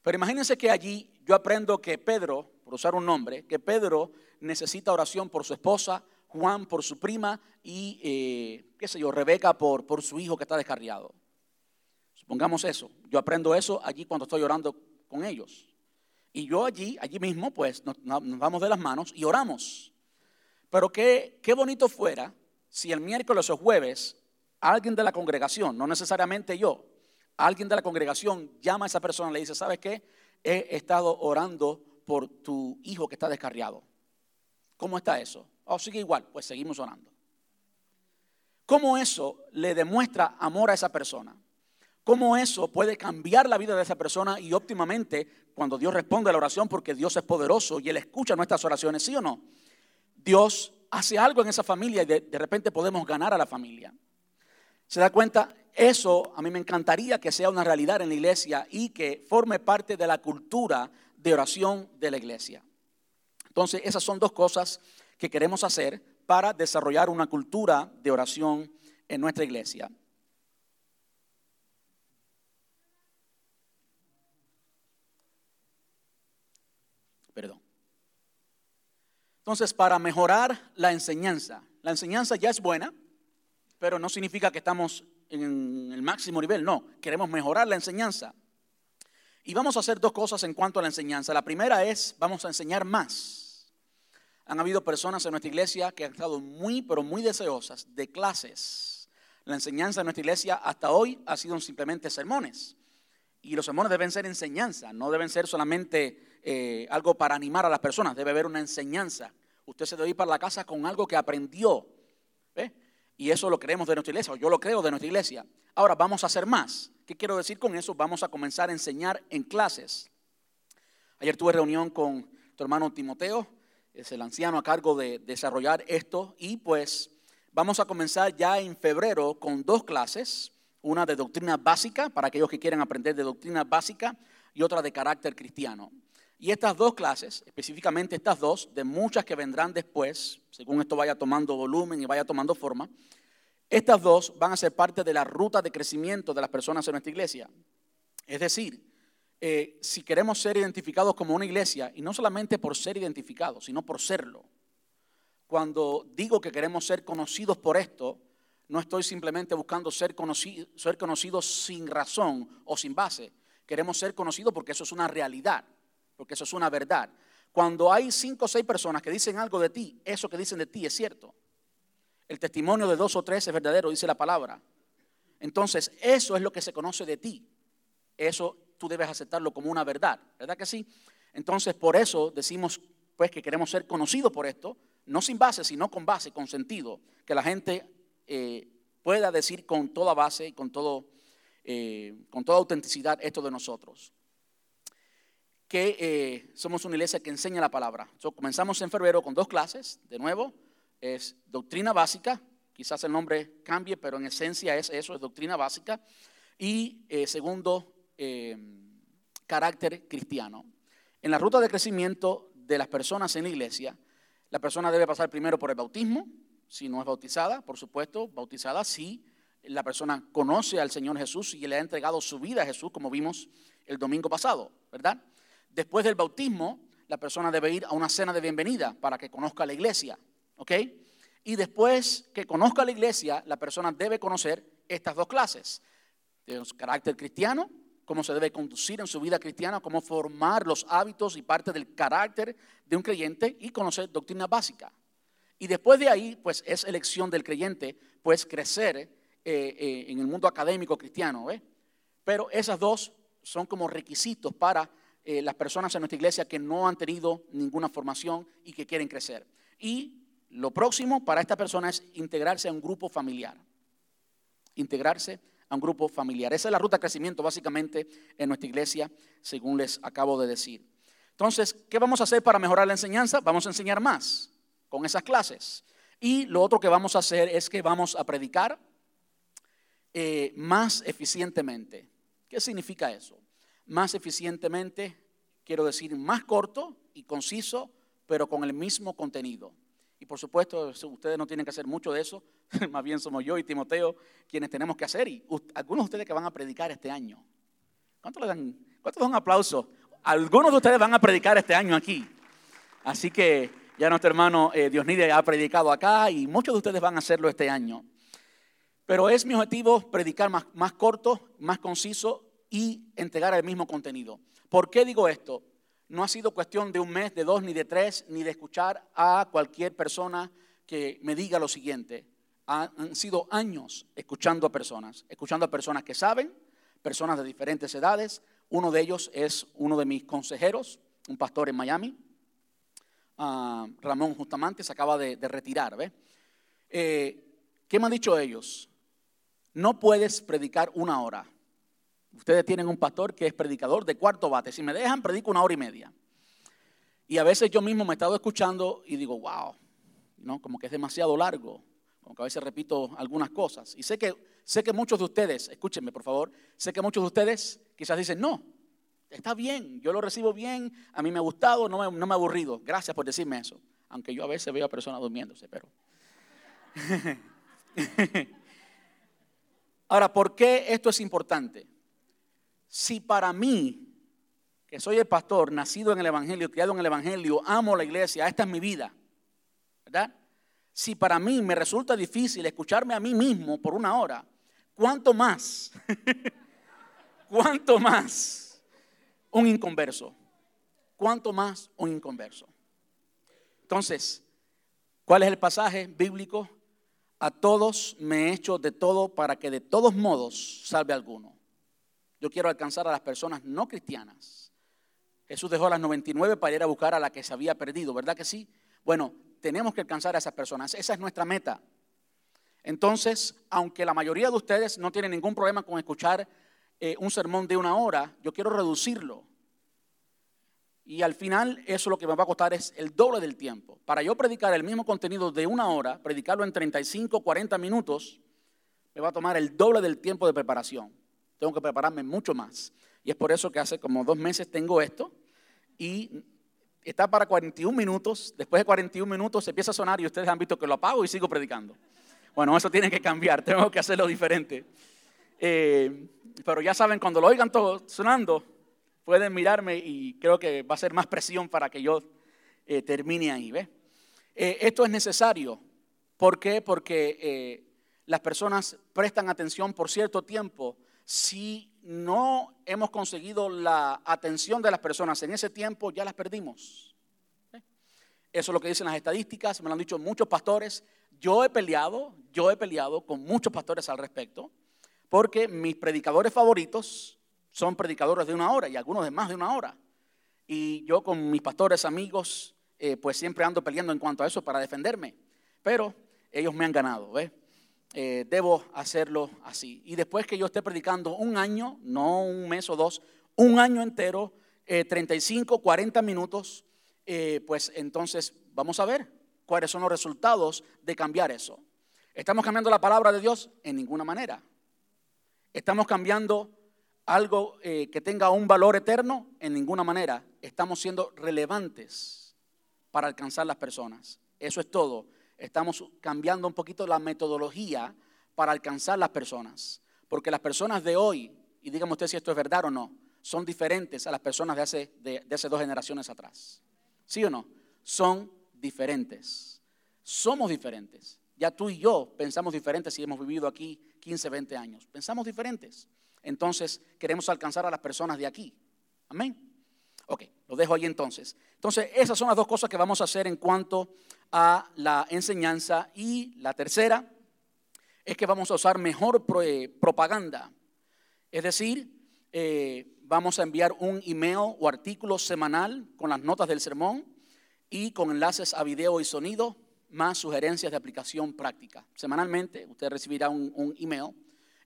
Pero imagínense que allí yo aprendo que Pedro, por usar un nombre, que Pedro necesita oración por su esposa, Juan por su prima y, eh, qué sé yo, Rebeca por, por su hijo que está descarriado. Supongamos eso. Yo aprendo eso allí cuando estoy orando con ellos. Y yo allí, allí mismo, pues nos, vamos de las manos y oramos. Pero qué, qué bonito fuera si el miércoles o jueves alguien de la congregación, no necesariamente yo, alguien de la congregación llama a esa persona y le dice, ¿sabes qué? He estado orando por tu hijo que está descarriado. ¿Cómo está eso? Oh, sigue igual, pues seguimos orando. ¿Cómo eso le demuestra amor a esa persona? cómo eso puede cambiar la vida de esa persona y óptimamente cuando Dios responde a la oración, porque Dios es poderoso y Él escucha nuestras oraciones, ¿sí o no? Dios hace algo en esa familia y de, de repente podemos ganar a la familia. ¿Se da cuenta? Eso a mí me encantaría que sea una realidad en la iglesia y que forme parte de la cultura de oración de la iglesia. Entonces, esas son dos cosas que queremos hacer para desarrollar una cultura de oración en nuestra iglesia. Perdón. Entonces, para mejorar la enseñanza, la enseñanza ya es buena, pero no significa que estamos en el máximo nivel, no, queremos mejorar la enseñanza. Y vamos a hacer dos cosas en cuanto a la enseñanza. La primera es, vamos a enseñar más. Han habido personas en nuestra iglesia que han estado muy, pero muy deseosas de clases. La enseñanza en nuestra iglesia hasta hoy ha sido simplemente sermones. Y los sermones deben ser enseñanza, no deben ser solamente eh, algo para animar a las personas, debe haber una enseñanza. Usted se debe ir para la casa con algo que aprendió. Y eso lo creemos de nuestra iglesia, o yo lo creo de nuestra iglesia. Ahora vamos a hacer más. ¿Qué quiero decir con eso? Vamos a comenzar a enseñar en clases. Ayer tuve reunión con tu hermano Timoteo, es el anciano a cargo de desarrollar esto, y pues vamos a comenzar ya en febrero con dos clases, una de doctrina básica, para aquellos que quieren aprender de doctrina básica, y otra de carácter cristiano. Y estas dos clases, específicamente estas dos, de muchas que vendrán después, según esto vaya tomando volumen y vaya tomando forma, estas dos van a ser parte de la ruta de crecimiento de las personas en nuestra iglesia. Es decir, eh, si queremos ser identificados como una iglesia, y no solamente por ser identificados, sino por serlo, cuando digo que queremos ser conocidos por esto, no estoy simplemente buscando ser, ser conocidos sin razón o sin base. Queremos ser conocidos porque eso es una realidad porque eso es una verdad. Cuando hay cinco o seis personas que dicen algo de ti, eso que dicen de ti es cierto. El testimonio de dos o tres es verdadero, dice la palabra. Entonces, eso es lo que se conoce de ti. Eso tú debes aceptarlo como una verdad, ¿verdad que sí? Entonces, por eso decimos pues que queremos ser conocidos por esto, no sin base, sino con base, con sentido, que la gente eh, pueda decir con toda base y con, todo, eh, con toda autenticidad esto de nosotros que eh, somos una iglesia que enseña la palabra. comenzamos en febrero con dos clases, de nuevo, es doctrina básica, quizás el nombre cambie, pero en esencia es eso, es doctrina básica. Y eh, segundo, eh, carácter cristiano. En la ruta de crecimiento de las personas en la iglesia, la persona debe pasar primero por el bautismo, si no es bautizada, por supuesto, bautizada si la persona conoce al Señor Jesús y le ha entregado su vida a Jesús, como vimos el domingo pasado, ¿verdad? Después del bautismo, la persona debe ir a una cena de bienvenida para que conozca la iglesia. ¿Ok? Y después que conozca la iglesia, la persona debe conocer estas dos clases. De carácter cristiano, cómo se debe conducir en su vida cristiana, cómo formar los hábitos y parte del carácter de un creyente y conocer doctrina básica. Y después de ahí, pues es elección del creyente, pues crecer eh, eh, en el mundo académico cristiano. Pero esas dos son como requisitos para eh, las personas en nuestra iglesia que no han tenido ninguna formación y que quieren crecer. Y lo próximo para esta persona es integrarse a un grupo familiar. Integrarse a un grupo familiar. Esa es la ruta de crecimiento básicamente en nuestra iglesia, según les acabo de decir. Entonces, ¿qué vamos a hacer para mejorar la enseñanza? Vamos a enseñar más con esas clases. Y lo otro que vamos a hacer es que vamos a predicar eh, más eficientemente. ¿Qué significa eso? Más eficientemente, quiero decir, más corto y conciso, pero con el mismo contenido. Y por supuesto, ustedes no tienen que hacer mucho de eso, más bien somos yo y Timoteo quienes tenemos que hacer. Y algunos de ustedes que van a predicar este año, ¿cuánto le dan? ¿Cuánto dan aplauso? Algunos de ustedes van a predicar este año aquí. Así que ya nuestro hermano eh, Diosnide ha predicado acá y muchos de ustedes van a hacerlo este año. Pero es mi objetivo predicar más, más corto, más conciso y entregar el mismo contenido. ¿Por qué digo esto? No ha sido cuestión de un mes, de dos, ni de tres, ni de escuchar a cualquier persona que me diga lo siguiente. Han sido años escuchando a personas, escuchando a personas que saben, personas de diferentes edades. Uno de ellos es uno de mis consejeros, un pastor en Miami, ah, Ramón Justamante, se acaba de, retirar. Eh, ¿Qué me han dicho ellos? No puedes predicar una hora Ustedes tienen un pastor que es predicador de cuarto bate. Si me dejan, predico una hora y media. Y a veces yo mismo me he estado escuchando y digo, wow, ¿no? como que es demasiado largo. Como que a veces repito algunas cosas. Y sé que, sé que muchos de ustedes, escúchenme por favor, sé que muchos de ustedes quizás dicen, no, está bien, yo lo recibo bien, a mí me ha gustado, no me, no me ha aburrido. Gracias por decirme eso. Aunque yo a veces veo a personas durmiéndose, pero... Ahora, ¿por qué esto es importante? Si para mí, que soy el pastor, nacido en el Evangelio, criado en el Evangelio, amo la iglesia, esta es mi vida, ¿verdad? Si para mí me resulta difícil escucharme a mí mismo por una hora, ¿cuánto más? ¿Cuánto más un inconverso? ¿Cuánto más un inconverso? Entonces, ¿cuál es el pasaje bíblico? A todos me he hecho de todo para que de todos modos salve alguno. Yo quiero alcanzar a las personas no cristianas. Jesús dejó a las 99 para ir a buscar a la que se había perdido, ¿verdad que sí? Bueno, tenemos que alcanzar a esas personas. Esa es nuestra meta. Entonces, aunque la mayoría de ustedes no tienen ningún problema con escuchar eh, un sermón de una hora, yo quiero reducirlo. Y al final eso lo que me va a costar es el doble del tiempo. Para yo predicar el mismo contenido de una hora, predicarlo en 35, 40 minutos, me va a tomar el doble del tiempo de preparación. Tengo que prepararme mucho más. Y es por eso que hace como dos meses tengo esto y está para 41 minutos. Después de 41 minutos se empieza a sonar y ustedes han visto que lo apago y sigo predicando. Bueno, eso tiene que cambiar, tengo que hacerlo diferente. Eh, pero ya saben, cuando lo oigan todo sonando, pueden mirarme y creo que va a ser más presión para que yo eh, termine ahí. ¿ve? Eh, esto es necesario. ¿Por qué? Porque las personas prestan atención por cierto tiempo si no hemos conseguido la atención de las personas en ese tiempo, ya las perdimos. Eso es lo que dicen las estadísticas, me lo han dicho muchos pastores. Yo he peleado, yo he peleado con muchos pastores al respecto, porque mis predicadores favoritos son predicadores de una hora y algunos de más de una hora. Y yo con mis pastores amigos, eh, pues siempre ando peleando en cuanto a eso para defenderme. Pero ellos me han ganado, ¿ves? Eh, debo hacerlo así. Y después que yo esté predicando un año, no un mes o dos, un año entero, 35, eh, 40 minutos, eh, pues entonces vamos a ver cuáles son los resultados de cambiar eso. ¿Estamos cambiando la palabra de Dios? En ninguna manera. ¿Estamos cambiando algo que tenga un valor eterno? En ninguna manera. Estamos siendo relevantes para alcanzar las personas. Eso es todo estamos cambiando un poquito la metodología para alcanzar las personas. Porque las personas de hoy, y dígame usted si esto es verdad o no, son diferentes a las personas de hace, de, hace dos generaciones atrás. ¿Sí o no? Son diferentes. Somos diferentes. Ya tú y yo pensamos diferentes si hemos vivido aquí 15, 20 años. Pensamos diferentes. Entonces queremos alcanzar a las personas de aquí. Amén. Ok, lo dejo ahí entonces. Entonces, esas son las dos cosas que vamos a hacer en cuanto a la enseñanza. Y la tercera es que vamos a usar mejor eh, propaganda. Es decir, eh, vamos a enviar un email o artículo semanal con las notas del sermón y con enlaces a video y sonido, más sugerencias de aplicación práctica. Semanalmente usted recibirá un, email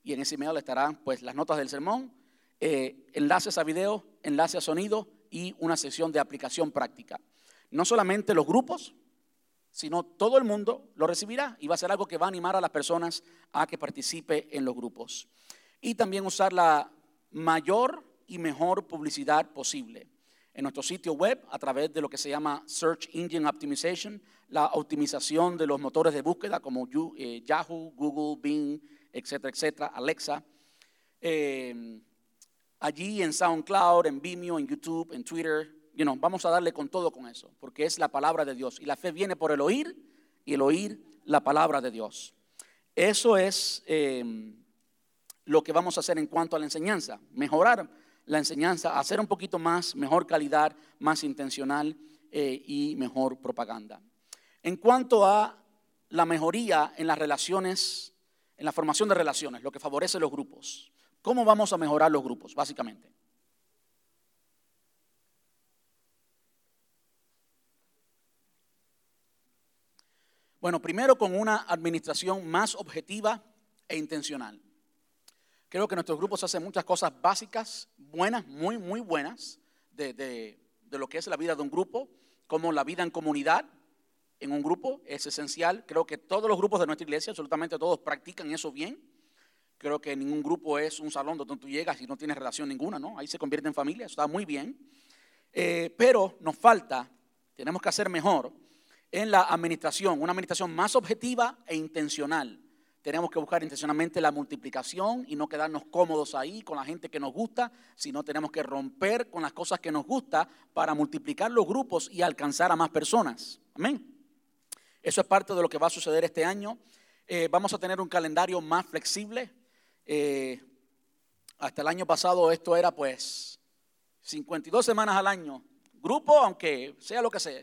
y en ese email estarán pues las notas del sermón, eh, enlaces a video, enlaces a sonido y una sesión de aplicación práctica. No solamente los grupos, sino todo el mundo lo recibirá y va a ser algo que va a animar a las personas a que participe en los grupos. Y también usar la mayor y mejor publicidad posible en nuestro sitio web a través de lo que se llama Search Engine Optimization, la optimización de los motores de búsqueda como eh, Yahoo, Google, Bing, etcétera, etcétera, Alexa. Eh, allí en SoundCloud, en Vimeo, en YouTube, en Twitter. You vamos a darle con todo con eso, porque es la palabra de Dios. Y la fe viene por el oír y el oír la palabra de Dios. Eso es em, lo que vamos a hacer en cuanto a la enseñanza, mejorar la enseñanza, hacer un poquito más, mejor calidad, más intencional eh, y mejor propaganda. En cuanto a la mejoría en las relaciones, en la formación de relaciones, lo que favorece los grupos. ¿Cómo vamos a mejorar los grupos, básicamente? Bueno, primero con una administración más objetiva e intencional. Creo que nuestros grupos hacen muchas cosas básicas, buenas, muy, muy buenas, de, de, lo que es la vida de un grupo, como la vida en comunidad en un grupo es esencial. Creo que todos los grupos de nuestra iglesia, absolutamente todos, practican eso bien. Creo que ningún grupo es un salón donde tú llegas y no tienes relación ninguna, ¿no? Ahí se convierte en familia, eso está muy bien. Eh, pero nos falta, tenemos que hacer mejor en la administración, una administración más objetiva e intencional. Tenemos que buscar intencionalmente la multiplicación y no quedarnos cómodos ahí con la gente que nos gusta, sino tenemos que romper con las cosas que nos gusta para multiplicar los grupos y alcanzar a más personas. Amén. Eso es parte de lo que va a suceder este año. Eh, vamos a tener un calendario más flexible. Eh, hasta el año pasado esto era pues 52 semanas al año. Grupo, aunque sea lo que sea.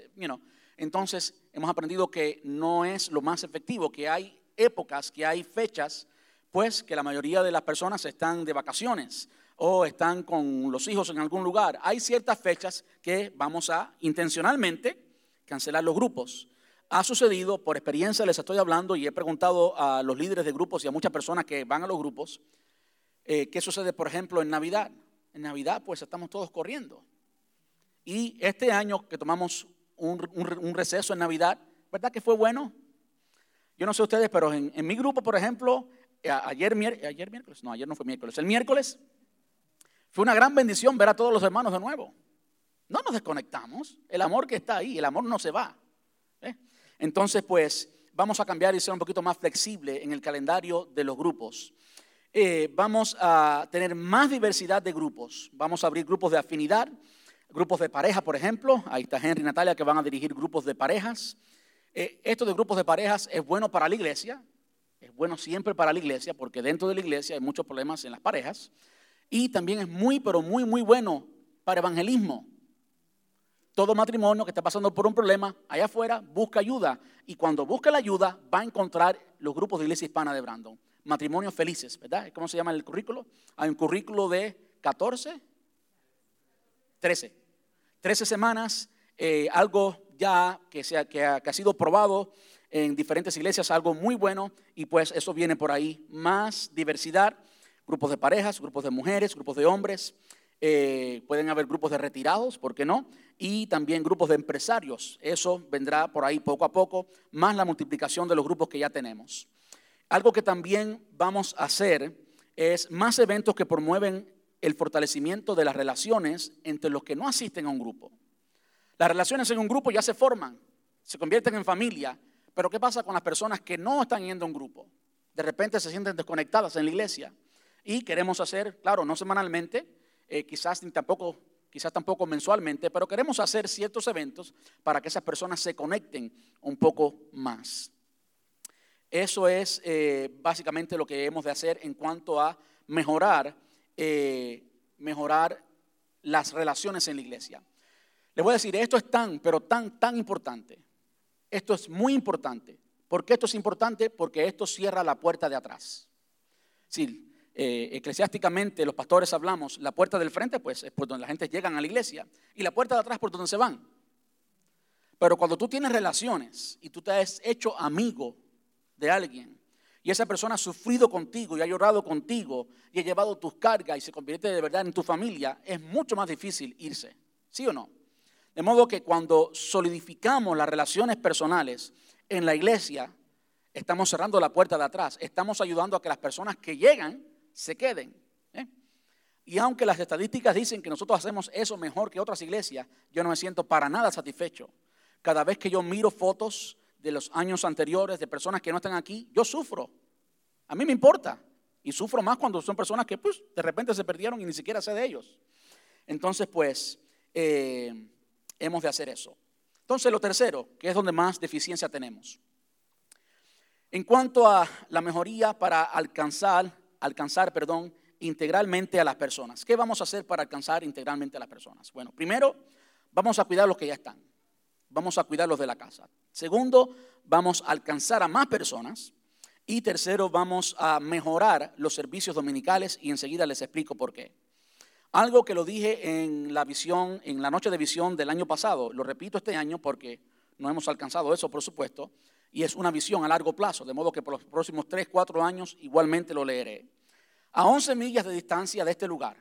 Entonces hemos aprendido que no es lo más efectivo, que hay épocas, que hay fechas, pues que la mayoría de las personas están de vacaciones o están con los hijos en algún lugar. Hay ciertas fechas que vamos a intencionalmente cancelar los grupos. Ha sucedido, por experiencia les estoy hablando y he preguntado a los líderes de grupos y a muchas personas que van a los grupos, eh, ¿qué sucede, por ejemplo, en Navidad? En Navidad, pues estamos todos corriendo. Y este año que tomamos un, un receso en Navidad, ¿verdad que fue bueno? Yo no sé ustedes, pero en, mi grupo, por ejemplo, ayer, ayer miércoles, no, ayer no fue miércoles, el miércoles fue una gran bendición ver a todos los hermanos de nuevo. No nos desconectamos, el amor que está ahí, el amor no se va. ¿eh? Entonces, pues, vamos a cambiar y ser un poquito más flexible en el calendario de los grupos. Eh, vamos a tener más diversidad de grupos. Vamos a abrir grupos de afinidad, grupos de pareja, por ejemplo. Ahí está Henry y Natalia que van a dirigir grupos de parejas. Eh, esto de grupos de parejas es bueno para la iglesia, es bueno siempre para la iglesia, porque dentro de la iglesia hay muchos problemas en las parejas, y también es muy, pero muy, muy bueno para evangelismo. Todo matrimonio que está pasando por un problema allá afuera busca ayuda, y cuando busca la ayuda va a encontrar los grupos de iglesia hispana de Brandon. Matrimonios felices, ¿verdad? ¿Cómo se llama el currículo? Hay un currículo de 14, 13. 13 semanas, eh, algo ya que, sea, que, ha, sido probado en diferentes iglesias, algo muy bueno, y pues eso viene por ahí. Más diversidad, grupos de parejas, grupos de mujeres, grupos de hombres, eh, pueden haber grupos de retirados, ¿por qué no? Y también grupos de empresarios. Eso vendrá por ahí poco a poco, más la multiplicación de los grupos que ya tenemos. Algo que también vamos a hacer es más eventos que promueven el fortalecimiento de las relaciones entre los que no asisten a un grupo. Las relaciones en un grupo ya se forman, se convierten en familia, pero ¿qué pasa con las personas que no están yendo a un grupo? De repente se sienten desconectadas en la iglesia y queremos hacer, claro, no semanalmente, eh, quizás tampoco, quizás tampoco mensualmente, pero queremos hacer ciertos eventos para que esas personas se conecten un poco más. Eso es eh, básicamente lo que hemos de hacer en cuanto a mejorar, eh, mejorar las relaciones en la iglesia. Le voy a decir, esto es tan, pero tan, tan importante. Esto es muy importante. ¿Por qué esto es importante? Porque esto cierra la puerta de atrás. Sí, eh, eclesiásticamente los pastores hablamos, la puerta del frente pues es por donde la gente llega a la iglesia y la puerta de atrás por donde se van. Pero cuando tú tienes relaciones y tú te has hecho amigo de alguien y esa persona ha sufrido contigo y ha llorado contigo y ha llevado tus cargas y se convierte de verdad en tu familia, es mucho más difícil irse. ¿Sí o no? De modo que cuando solidificamos las relaciones personales en la iglesia, estamos cerrando la puerta de atrás, estamos ayudando a que las personas que llegan se queden. ¿eh? Y aunque las estadísticas dicen que nosotros hacemos eso mejor que otras iglesias, yo no me siento para nada satisfecho. Cada vez que yo miro fotos de los años anteriores de personas que no están aquí, yo sufro. A mí me importa. Y sufro más cuando son personas que pues, de repente se perdieron y ni siquiera sé de ellos. Entonces, pues, eh, hemos de hacer eso. Entonces, lo tercero, que es donde más deficiencia tenemos. En cuanto a la mejoría para alcanzar, alcanzar, perdón, integralmente a las personas. ¿Qué vamos a hacer para alcanzar integralmente a las personas? Bueno, primero, vamos a cuidar los que ya están. Vamos a cuidar los de la casa. Segundo, vamos a alcanzar a más personas. Y tercero, vamos a mejorar los servicios dominicales y enseguida les explico por qué. Algo que lo dije en la visión, en la noche de visión del año pasado, lo repito este año porque no hemos alcanzado eso, por supuesto, y es una visión a largo plazo, de modo que por los próximos 3, 4 años igualmente lo leeré. A 11 millas de distancia de este lugar,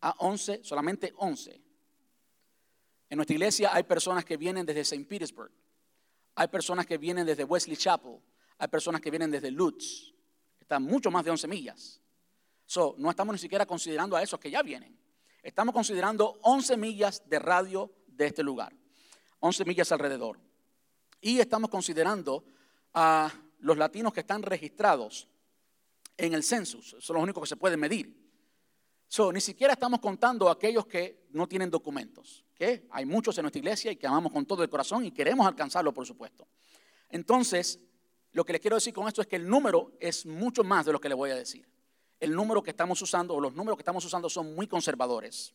a 11, solamente 11. En nuestra iglesia hay personas que vienen desde St. Petersburg, hay personas que vienen desde Wesley Chapel, hay personas que vienen desde Lutz, están mucho más de 11 millas. So, no estamos ni siquiera considerando a esos que ya vienen. Estamos considerando 11 millas de radio de este lugar, 11 millas alrededor. Y estamos considerando a los latinos que están registrados en el census, son los únicos que se pueden medir. So, ni siquiera estamos contando a aquellos que no tienen documentos, que hay muchos en nuestra iglesia y que amamos con todo el corazón y queremos alcanzarlo, por supuesto. Entonces, lo que les quiero decir con esto es que el número es mucho más de lo que les voy a decir. El número que estamos usando o los números que estamos usando son muy conservadores.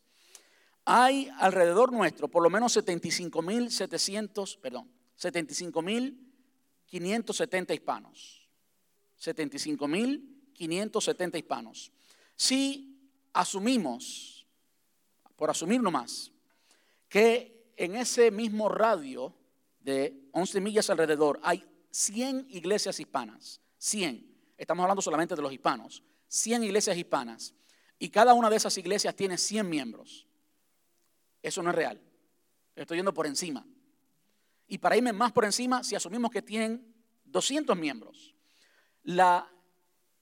Hay alrededor nuestro por lo menos 75.700, perdón, 75.570 hispanos. 75.570 hispanos. Si asumimos, por asumir nomás, que en ese mismo radio de 11 millas alrededor hay 100 iglesias hispanas, 100, estamos hablando solamente de los hispanos, 100 iglesias hispanas, y cada una de esas iglesias tiene 100 miembros. Eso no es real. Estoy yendo por encima. Y para irme más por encima, si asumimos que tienen 200 miembros, la,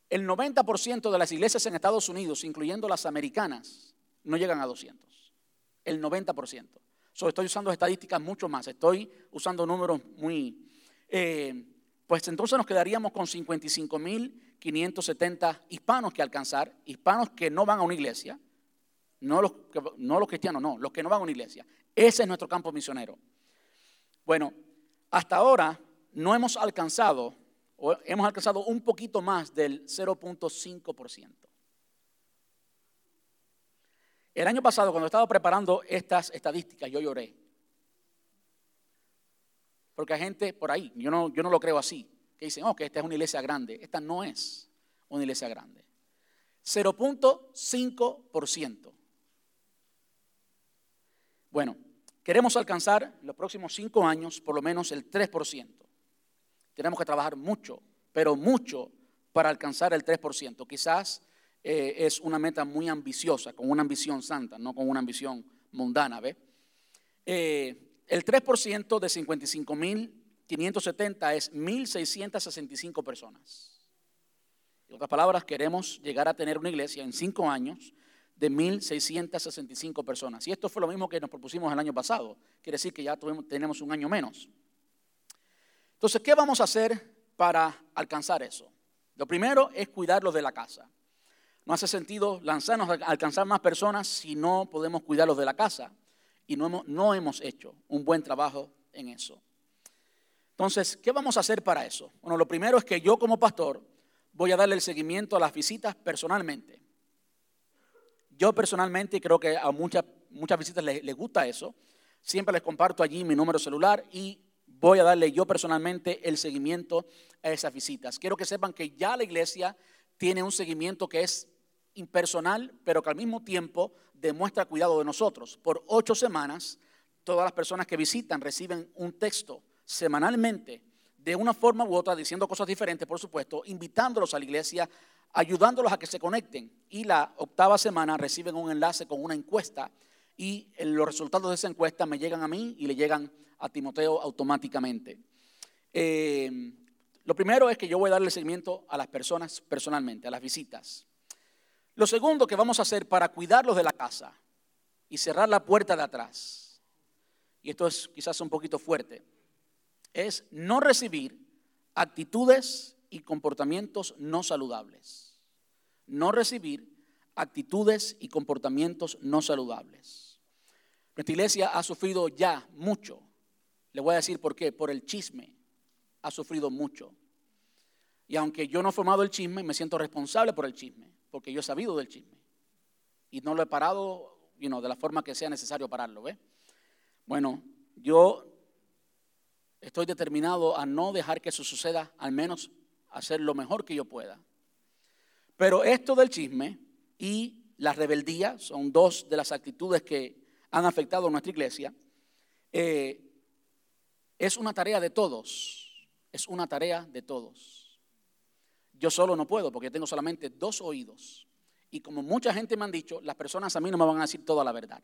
el 90% de las iglesias en Estados Unidos, incluyendo las americanas, no llegan a 200. El 90%. So, estoy usando estadísticas mucho más. Estoy usando números muy eh, pues entonces nos quedaríamos con 55.570 hispanos que alcanzar, hispanos que no van a una iglesia, no los, no los cristianos, no, los que no van a una iglesia. Ese es nuestro campo misionero. Bueno, hasta ahora no hemos alcanzado, o hemos alcanzado un poquito más del 0.5%. El año pasado, cuando estaba preparando estas estadísticas, yo lloré. Porque hay gente por ahí, yo no, yo no lo creo así, que dicen, oh, que esta es una iglesia grande. Esta no es una iglesia grande. 0.5%. Bueno, queremos alcanzar los próximos cinco años por lo menos el 3%. Tenemos que trabajar mucho, pero mucho para alcanzar el 3%. Quizás eh, es una meta muy ambiciosa, con una ambición santa, no con una ambición mundana, ¿ve? Eh, el 3% de 55.570 es 1.665 personas. En otras palabras, queremos llegar a tener una iglesia en cinco años de 1.665 personas. Y esto fue lo mismo que nos propusimos el año pasado. Quiere decir que ya tenemos un año menos. Entonces, ¿qué vamos a hacer para alcanzar eso? Lo primero es cuidarlos de la casa. No hace sentido lanzarnos a alcanzar más personas si no podemos cuidarlos de la casa y no hemos, no hemos hecho un buen trabajo en eso. Entonces, ¿qué vamos a hacer para eso? Bueno, lo primero es que yo como pastor voy a darle el seguimiento a las visitas personalmente. Yo personalmente creo que a muchas, muchas visitas les, les gusta eso. Siempre les comparto allí mi número celular y voy a darle yo personalmente el seguimiento a esas visitas. Quiero que sepan que ya la iglesia tiene un seguimiento que es impersonal, pero que al mismo tiempo demuestra cuidado de nosotros. Por ocho semanas, todas las personas que visitan reciben un texto semanalmente, de una forma u otra, diciendo cosas diferentes, por supuesto, invitándolos a la iglesia, ayudándolos a que se conecten. Y la octava semana reciben un enlace con una encuesta y los resultados de esa encuesta me llegan a mí y le llegan a Timoteo automáticamente. Eh, lo primero es que yo voy a darle seguimiento a las personas personalmente, a las visitas. Lo segundo que vamos a hacer para cuidarlos de la casa y cerrar la puerta de atrás, y esto es quizás un poquito fuerte, es no recibir actitudes y comportamientos no saludables. No recibir actitudes y comportamientos no saludables. Nuestra iglesia ha sufrido ya mucho. Le voy a decir por qué. Por el chisme. Ha sufrido mucho. Y aunque yo no he formado el chisme, me siento responsable por el chisme porque yo he sabido del chisme. Y no lo he parado de la forma que sea necesario pararlo. ¿ve? Bueno, yo estoy determinado a no dejar que eso suceda, al menos hacer lo mejor que yo pueda. Pero esto del chisme y la rebeldía son dos de las actitudes que han afectado a nuestra iglesia. Eh, es una tarea de todos, es una tarea de todos. Yo solo no puedo porque tengo solamente dos oídos Y como mucha gente me han dicho, las personas a mí no me van a decir toda la verdad.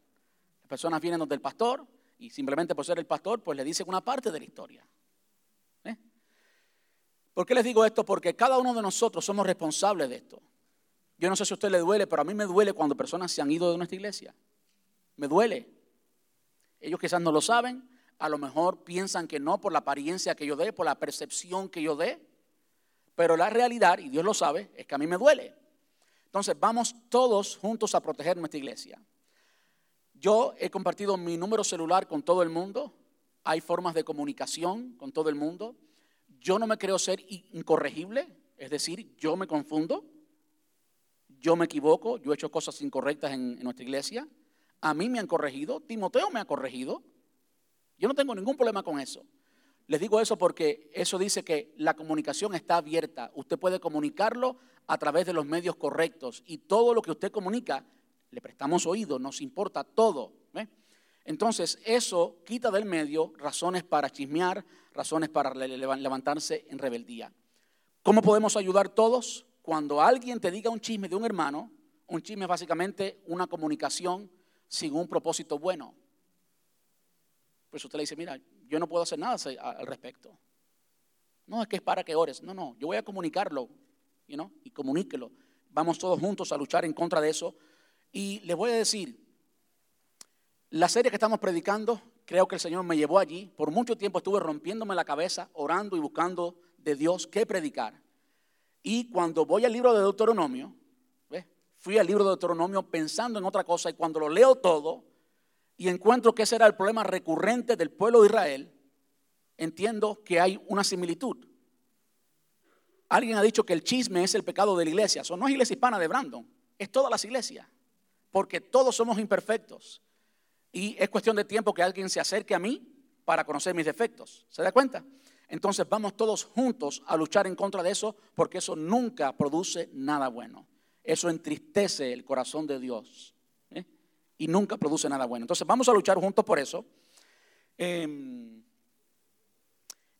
Las personas vienen donde el pastor y simplemente por ser el pastor, pues le dicen una parte de la historia. ¿Por qué les digo esto? Porque cada uno de nosotros somos responsables de esto. Yo no sé si a usted le duele, pero a mí me duele cuando personas se han ido de nuestra iglesia. Me duele. Ellos quizás no lo saben, a lo mejor piensan que no por la apariencia que yo dé, por la percepción que yo dé, pero la realidad, y Dios lo sabe, es que a mí me duele. Entonces vamos todos juntos a proteger nuestra iglesia. Yo he compartido mi número celular con todo el mundo. Hay formas de comunicación con todo el mundo. Yo no me creo ser incorregible, es decir, yo me confundo, yo me equivoco, yo he hecho cosas incorrectas en, nuestra iglesia. A mí me han corregido, Timoteo me ha corregido. Yo no tengo ningún problema con eso. Les digo eso porque eso dice que la comunicación está abierta. Usted puede comunicarlo a través de los medios correctos y todo lo que usted comunica, le prestamos oído, nos importa todo. Entonces, eso quita del medio razones para chismear, razones para levantarse en rebeldía. ¿Cómo podemos ayudar todos? Cuando alguien te diga un chisme de un hermano, un chisme es básicamente una comunicación sin un propósito bueno. Pues usted le dice, mira, yo no puedo hacer nada al respecto. No, es que es para que ores. No, no, yo voy a comunicarlo, you know, y comuníquelo. Vamos todos juntos a luchar en contra de eso. Y les voy a decir, la serie que estamos predicando, creo que el Señor me llevó allí. Por mucho tiempo estuve rompiéndome la cabeza, orando y buscando de Dios qué predicar. Y cuando voy al libro de Deuteronomio, fui al libro de Deuteronomio pensando en otra cosa y cuando lo leo todo, y encuentro que ese era el problema recurrente del pueblo de Israel, entiendo que hay una similitud. Alguien ha dicho que el chisme es el pecado de la iglesia. Eso no es iglesia hispana de Brandon, es todas las iglesias, porque todos somos imperfectos. Y es cuestión de tiempo que alguien se acerque a mí para conocer mis defectos. ¿Se da cuenta? Entonces vamos todos juntos a luchar en contra de eso, porque eso nunca produce nada bueno. Eso entristece el corazón de Dios y nunca produce nada bueno. Entonces vamos a luchar juntos por eso. Em,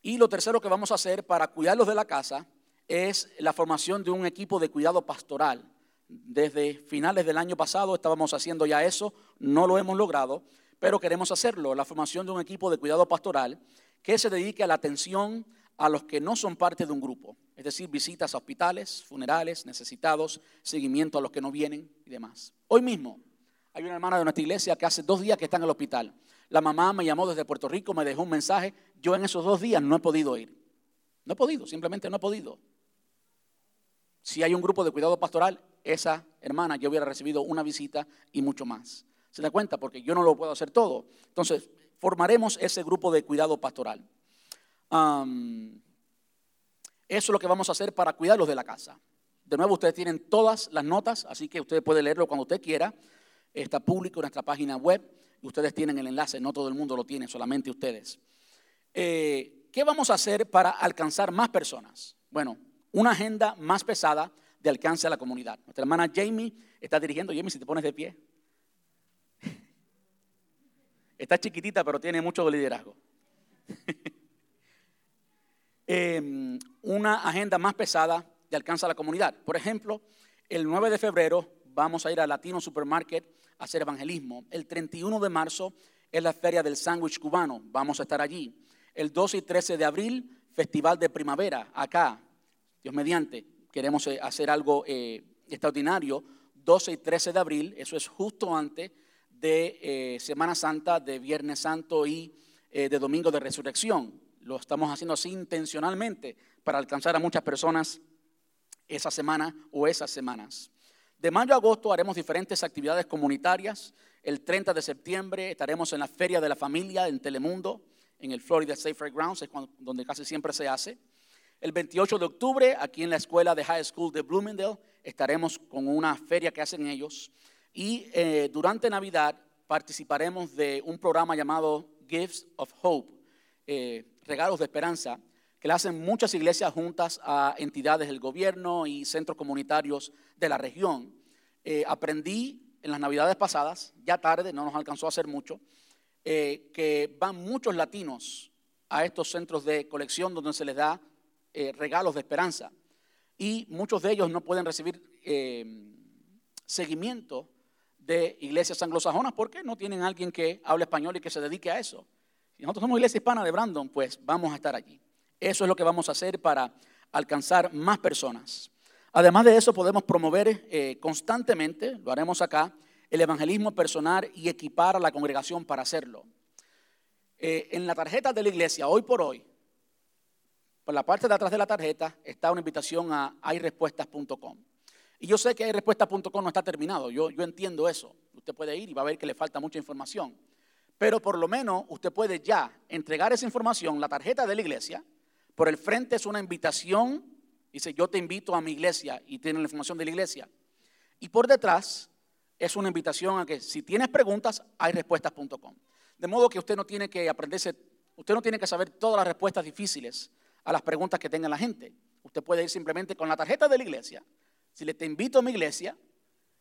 y lo tercero que vamos a hacer para cuidarlos de la casa es la formación de un equipo de cuidado pastoral. Desde finales del año pasado estábamos haciendo ya eso, no lo hemos logrado, pero queremos hacerlo, la formación de un equipo de cuidado pastoral que se dedique a la atención a los que no son parte de un grupo, es decir, visitas a hospitales, funerales, necesitados, seguimiento a los que no vienen y demás. Hoy mismo hay una hermana de nuestra iglesia que hace dos días que está en el hospital. La mamá me llamó desde Puerto Rico, me dejó un mensaje. Yo en esos dos días no he podido ir. No he podido, simplemente no he podido. Si hay un grupo de cuidado pastoral, esa hermana yo hubiera recibido una visita y mucho más. ¿Se da cuenta? Porque yo no lo puedo hacer todo. Entonces, formaremos ese grupo de cuidado pastoral. eso es lo que vamos a hacer para cuidarlos de la casa. De nuevo, ustedes tienen todas las notas, así que usted puede leerlo cuando usted quiera está público en nuestra página web y ustedes tienen el enlace, no todo el mundo lo tiene, solamente ustedes. Eh, ¿Qué vamos a hacer para alcanzar más personas? Bueno, una agenda más pesada de alcance a la comunidad. Nuestra hermana Jamie está dirigiendo. Jamie, si te pones de pie. Está chiquitita, pero tiene mucho liderazgo. Em, una agenda más pesada de alcance a la comunidad. Por ejemplo, el 9 de febrero vamos a ir a Latino Supermarket a hacer evangelismo. El 31 de marzo es la feria del sándwich cubano, vamos a estar allí. El 12 y 13 de abril, festival de primavera, acá, Dios mediante, queremos eh, hacer algo eh, extraordinario. 12 y 13 de abril, eso es justo antes de eh, Semana Santa, de Viernes Santo y de Domingo de Resurrección. Lo estamos haciendo así intencionalmente para alcanzar a muchas personas esa semana o esas semanas. De mayo a agosto haremos diferentes actividades comunitarias. El 30 de septiembre estaremos en la Feria de la Familia en Telemundo, en el Florida Safe Grounds, es donde casi siempre se hace. El 28 de octubre, aquí en la escuela de High School de Bloomingdale, estaremos con una feria que hacen ellos. Y eh, durante Navidad participaremos de un programa llamado Gifts of Hope, eh, regalos de esperanza, que le hacen muchas iglesias juntas a entidades del gobierno y centros comunitarios de la región. Eh, aprendí en las navidades pasadas, ya tarde, no nos alcanzó a hacer mucho, que van muchos latinos a estos centros de colección donde se les da eh, regalos de esperanza. Y muchos de ellos no pueden recibir seguimiento de iglesias anglosajonas porque no tienen alguien que hable español y que se dedique a eso. Si nosotros somos iglesia hispana de Brandon, pues vamos a estar allí. Eso es lo que vamos a hacer para alcanzar más personas. Además de eso, podemos promover eh, constantemente, lo haremos acá, el evangelismo personal y equipar a la congregación para hacerlo. Eh, en la tarjeta de la iglesia, hoy por hoy, por la parte de atrás de la tarjeta está una invitación a hayrespuestas.com. Y yo sé que hayrespuestas.com no está terminado, yo, yo entiendo eso. Usted puede ir y va a ver que le falta mucha información. Pero por lo menos usted puede ya entregar esa información, la tarjeta de la iglesia. Por el frente es una invitación, dice yo te invito a mi iglesia y tiene la información de la iglesia. Y por detrás es una invitación a que si tienes preguntas, hayrespuestas.com. De modo que usted no tiene que aprenderse, usted no tiene que saber todas las respuestas difíciles a las preguntas que tenga la gente. Usted puede ir simplemente con la tarjeta de la iglesia. Si le te invito a mi iglesia,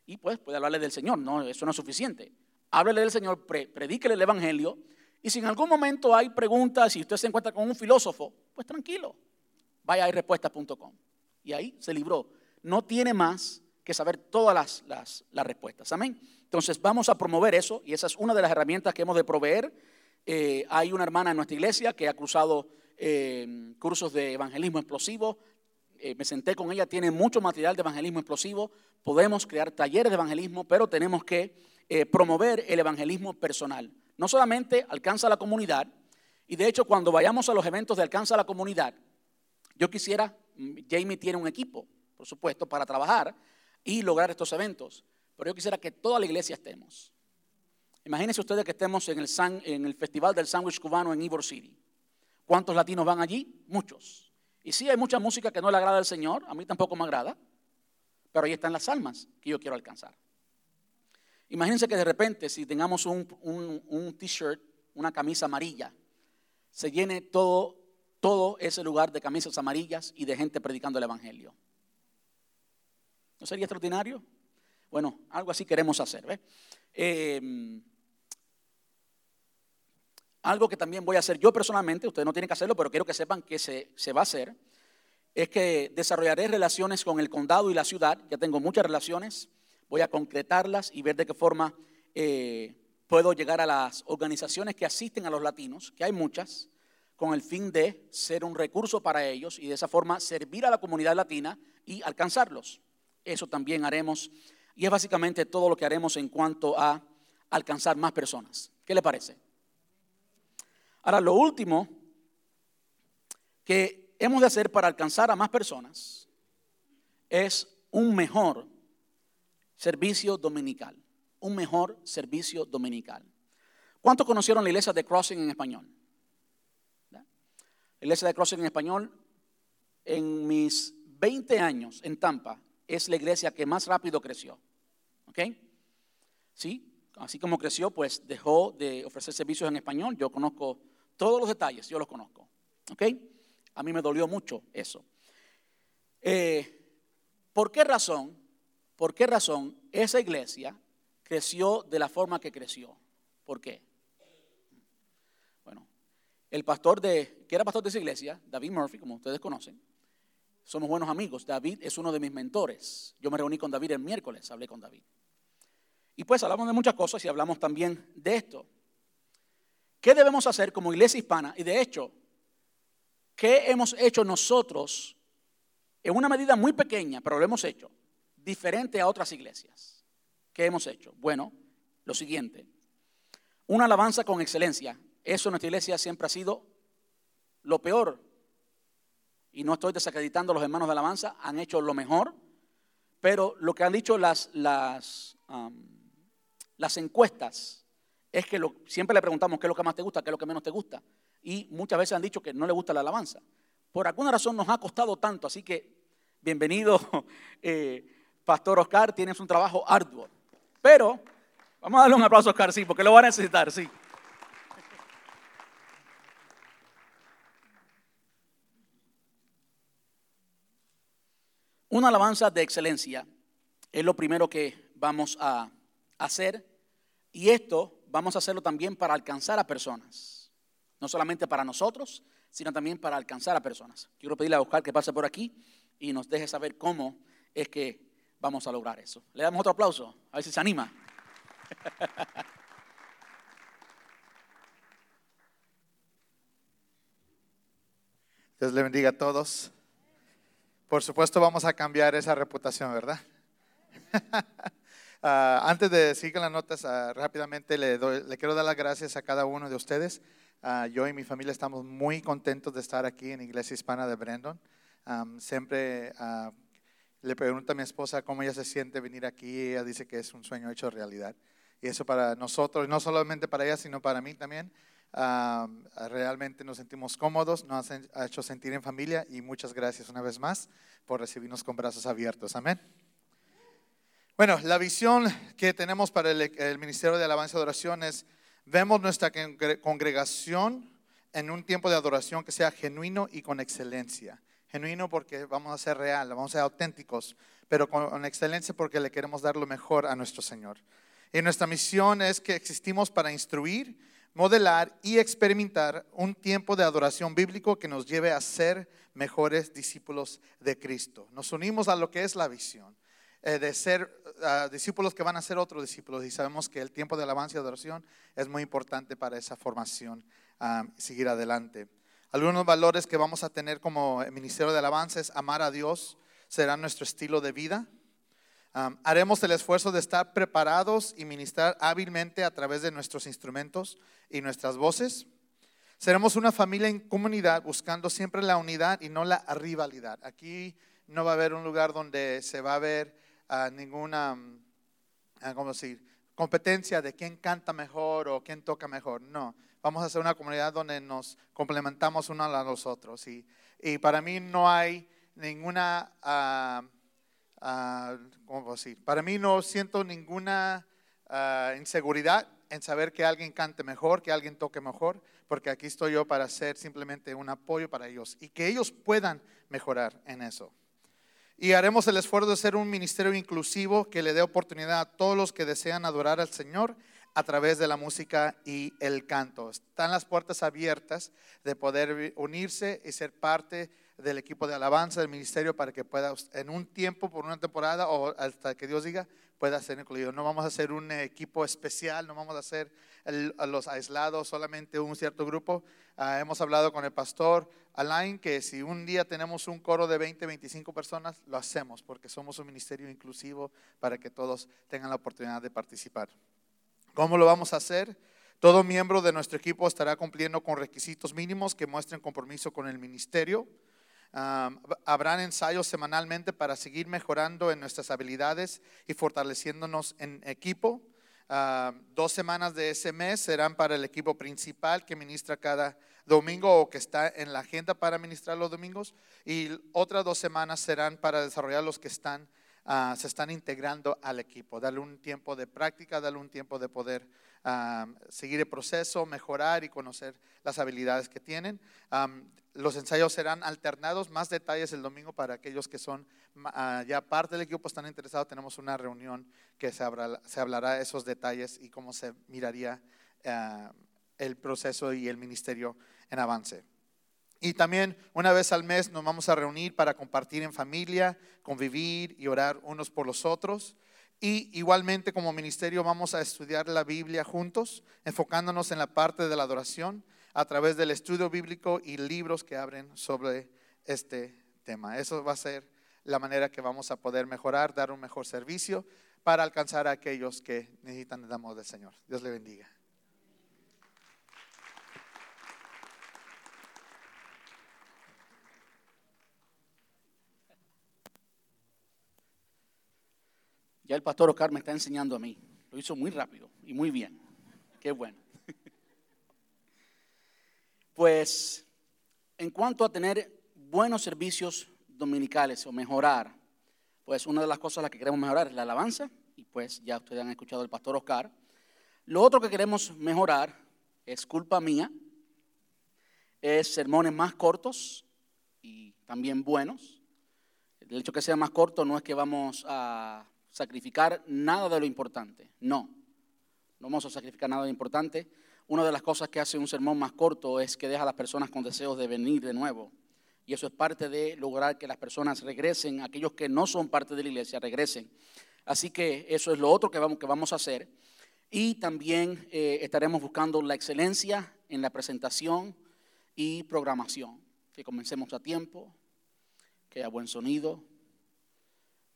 y pues puede hablarle del Señor, no, eso no es suficiente. Háblele del Señor, predíquele el Evangelio. Y si en algún momento hay preguntas, si usted se encuentra con un filósofo, pues tranquilo, vaya a respuestas.com. Y ahí se libró. No tiene más que saber todas las, las, las respuestas. Amén. Entonces vamos a promover eso y esa es una de las herramientas que hemos de proveer. Eh, hay una hermana en nuestra iglesia que ha cruzado eh, cursos de evangelismo explosivo. Eh, me senté con ella, tiene mucho material de evangelismo explosivo. Podemos crear talleres de evangelismo, pero tenemos que promover el evangelismo personal. No solamente alcanza la comunidad, y de hecho cuando vayamos a los eventos de alcanza la comunidad, yo quisiera, mm, Jamie tiene un equipo, por supuesto, para trabajar y lograr estos eventos pero yo quisiera que toda la iglesia estemos. Imagínense ustedes que estemos en el, en el Festival del Sándwich Cubano en Ybor City. ¿Cuántos latinos van allí? Muchos. Y sí, hay mucha música que no le agrada al Señor, a mí tampoco me agrada, pero ahí están las almas que yo quiero alcanzar. Imagínense que de repente, si tengamos un, un t-shirt, una camisa amarilla, se llene todo, todo ese lugar de camisas amarillas y de gente predicando el Evangelio. ¿No sería extraordinario? Bueno, algo así queremos hacer. Em, algo que también voy a hacer yo personalmente, ustedes no tienen que hacerlo, pero quiero que sepan que se, va a hacer, es que desarrollaré relaciones con el condado y la ciudad. Ya tengo muchas relaciones, voy a concretarlas y ver de qué forma eh, puedo llegar a las organizaciones que asisten a los latinos, que hay muchas, con el fin de ser un recurso para ellos y de esa forma servir a la comunidad latina y alcanzarlos. Eso también haremos y es básicamente todo lo que haremos en cuanto a alcanzar más personas. ¿Qué le parece? Ahora, lo último que hemos de hacer para alcanzar a más personas es un mejor servicio dominical. Un mejor servicio dominical. ¿Cuántos conocieron la iglesia de Crossing en español? La iglesia de Crossing en español, en mis 20 años en Tampa, es la iglesia que más rápido creció. ¿Ok? Sí, así como creció, pues dejó de ofrecer servicios en español. Yo conozco todos los detalles, yo los conozco. ¿Ok? A mí me dolió mucho eso. Eh, ¿Por qué razón? ¿Por qué razón esa iglesia creció de la forma que creció? ¿Por qué? Bueno, el pastor de, que era pastor de esa iglesia, David Murphy, como ustedes conocen, somos buenos amigos. David es uno de mis mentores. Yo me reuní con David el miércoles, hablé con David. Y pues hablamos de muchas cosas y hablamos también de esto. ¿Qué debemos hacer como iglesia hispana? Y de hecho, ¿qué hemos hecho nosotros en una medida muy pequeña, pero lo hemos hecho, diferente a otras iglesias? ¿Qué hemos hecho? Bueno, lo siguiente. Una alabanza con excelencia. Eso en nuestra iglesia siempre ha sido lo peor. Y no estoy desacreditando a los hermanos de alabanza, han hecho lo mejor. Pero lo que han dicho las, las las encuestas es que siempre le preguntamos qué es lo que más te gusta, qué es lo que menos te gusta. Y muchas veces han dicho que no le gusta la alabanza. Por alguna razón nos ha costado tanto, así que bienvenido, eh, Pastor Oscar, tienes un trabajo arduo. Pero vamos a darle un aplauso a Oscar, sí, porque lo va a necesitar, sí. Una alabanza de excelencia es lo primero que vamos a hacer y esto vamos a hacerlo también para alcanzar a personas. No solamente para nosotros, sino también para alcanzar a personas. Quiero pedirle a Oscar que pase por aquí y nos deje saber cómo es que vamos a lograr eso. Le damos otro aplauso, a ver si se anima. Dios le bendiga a todos. Por supuesto vamos a cambiar esa reputación, ¿verdad? Ah, antes de seguir con las notas, ah, rápidamente le, le, quiero dar las gracias a cada uno de ustedes. Ah, yo y mi familia estamos muy contentos de estar aquí en Iglesia Hispana de Brandon. siempre le pregunto a mi esposa cómo ella se siente venir aquí. Ella dice que es un sueño hecho realidad. Y eso para nosotros, no solamente para ella, sino para mí también. realmente nos sentimos cómodos, nos ha hecho sentir en familia y muchas gracias una vez más por recibirnos con brazos abiertos. Amén. Bueno, la visión que tenemos para el, Ministerio de Alabanza y Adoración es, vemos nuestra congregación en un tiempo de adoración que sea genuino y con excelencia. Genuino porque vamos a ser real, vamos a ser auténticos, pero con excelencia porque le queremos dar lo mejor a nuestro Señor. Y nuestra misión es que existimos para instruir, modelar y experimentar un tiempo de adoración bíblico que nos lleve a ser mejores discípulos de Cristo. Nos unimos a lo que es la visión eh, de ser ah, discípulos que van a ser otros discípulos y sabemos que el tiempo de alabanza y adoración es muy importante para esa formación ah, seguir adelante. Algunos valores que vamos a tener como ministerio de alabanza es amar a Dios, será nuestro estilo de vida. Ah, haremos el esfuerzo de estar preparados y ministrar hábilmente a través de nuestros instrumentos y nuestras voces. Seremos una familia en comunidad buscando siempre la unidad y no la rivalidad. Aquí no va a haber un lugar donde se va a ver ninguna, mm, ¿cómo decir? competencia de quién canta mejor o quién toca mejor. No, vamos a ser una comunidad donde nos complementamos uno a los otros. Y, y para mí no hay ninguna, uh, ¿cómo decir? Para mí no siento ninguna ah, inseguridad en saber que alguien cante mejor, que alguien toque mejor, porque aquí estoy yo para ser simplemente un apoyo para ellos y que ellos puedan mejorar en eso. Y haremos el esfuerzo de ser un ministerio inclusivo que le dé oportunidad a todos los que desean adorar al Señor a través de la música y el canto. Están las puertas abiertas de poder unirse y ser parte del equipo de alabanza del ministerio para que pueda en un tiempo, por una temporada o hasta que Dios diga, pueda ser incluido. No vamos a hacer un equipo especial, no vamos a hacer los aislados, solamente un cierto grupo. Ah, hemos hablado con el pastor Alain que si un día tenemos un coro de 20, 25 personas, lo hacemos porque somos un ministerio inclusivo para que todos tengan la oportunidad de participar. ¿Cómo lo vamos a hacer? Todo miembro de nuestro equipo estará cumpliendo con requisitos mínimos que muestren compromiso con el ministerio habrán ensayos semanalmente para seguir mejorando en nuestras habilidades y fortaleciéndonos en equipo. dos semanas de ese mes serán para el equipo principal que ministra cada domingo o que está en la agenda para ministrar los domingos y otras dos semanas serán para desarrollar los que están, ah, se están integrando al equipo. Darle un tiempo de práctica, darle un tiempo de poder seguir el proceso, mejorar y conocer las habilidades que tienen. los ensayos serán alternados, más detalles el domingo para aquellos que son ah, ya parte del equipo, están interesados. Tenemos una reunión que se, se hablará de esos detalles y cómo se miraría el proceso y el ministerio en avance. Y también una vez al mes nos vamos a reunir para compartir en familia, convivir y orar unos por los otros. Y igualmente como ministerio vamos a estudiar la Biblia juntos, enfocándonos en la parte de la adoración a través del estudio bíblico y libros que abren sobre este tema. Eso va a ser la manera que vamos a poder mejorar, dar un mejor servicio para alcanzar a aquellos que necesitan el amor del Señor. Dios le bendiga. Ya el pastor Oscar me está enseñando a mí. Lo hizo muy rápido y muy bien. Qué bueno. Pues en cuanto a tener buenos servicios dominicales o mejorar, pues una de las cosas las que queremos mejorar es la alabanza. Y pues ya ustedes han escuchado al pastor Oscar. Lo otro que queremos mejorar es culpa mía. Es sermones más cortos y también buenos. El hecho que sea más corto no es que vamos a sacrificar nada de lo importante. No, no vamos a sacrificar nada de lo importante. Una de las cosas que hace un sermón más corto es que deja a las personas con deseos de venir de nuevo. Y eso es parte de lograr que las personas regresen, aquellos que no son parte de la iglesia regresen. Así que eso es lo otro que vamos, que vamos a hacer. Y también eh, estaremos buscando la excelencia en la presentación y programación. Que comencemos a tiempo, que haya buen sonido,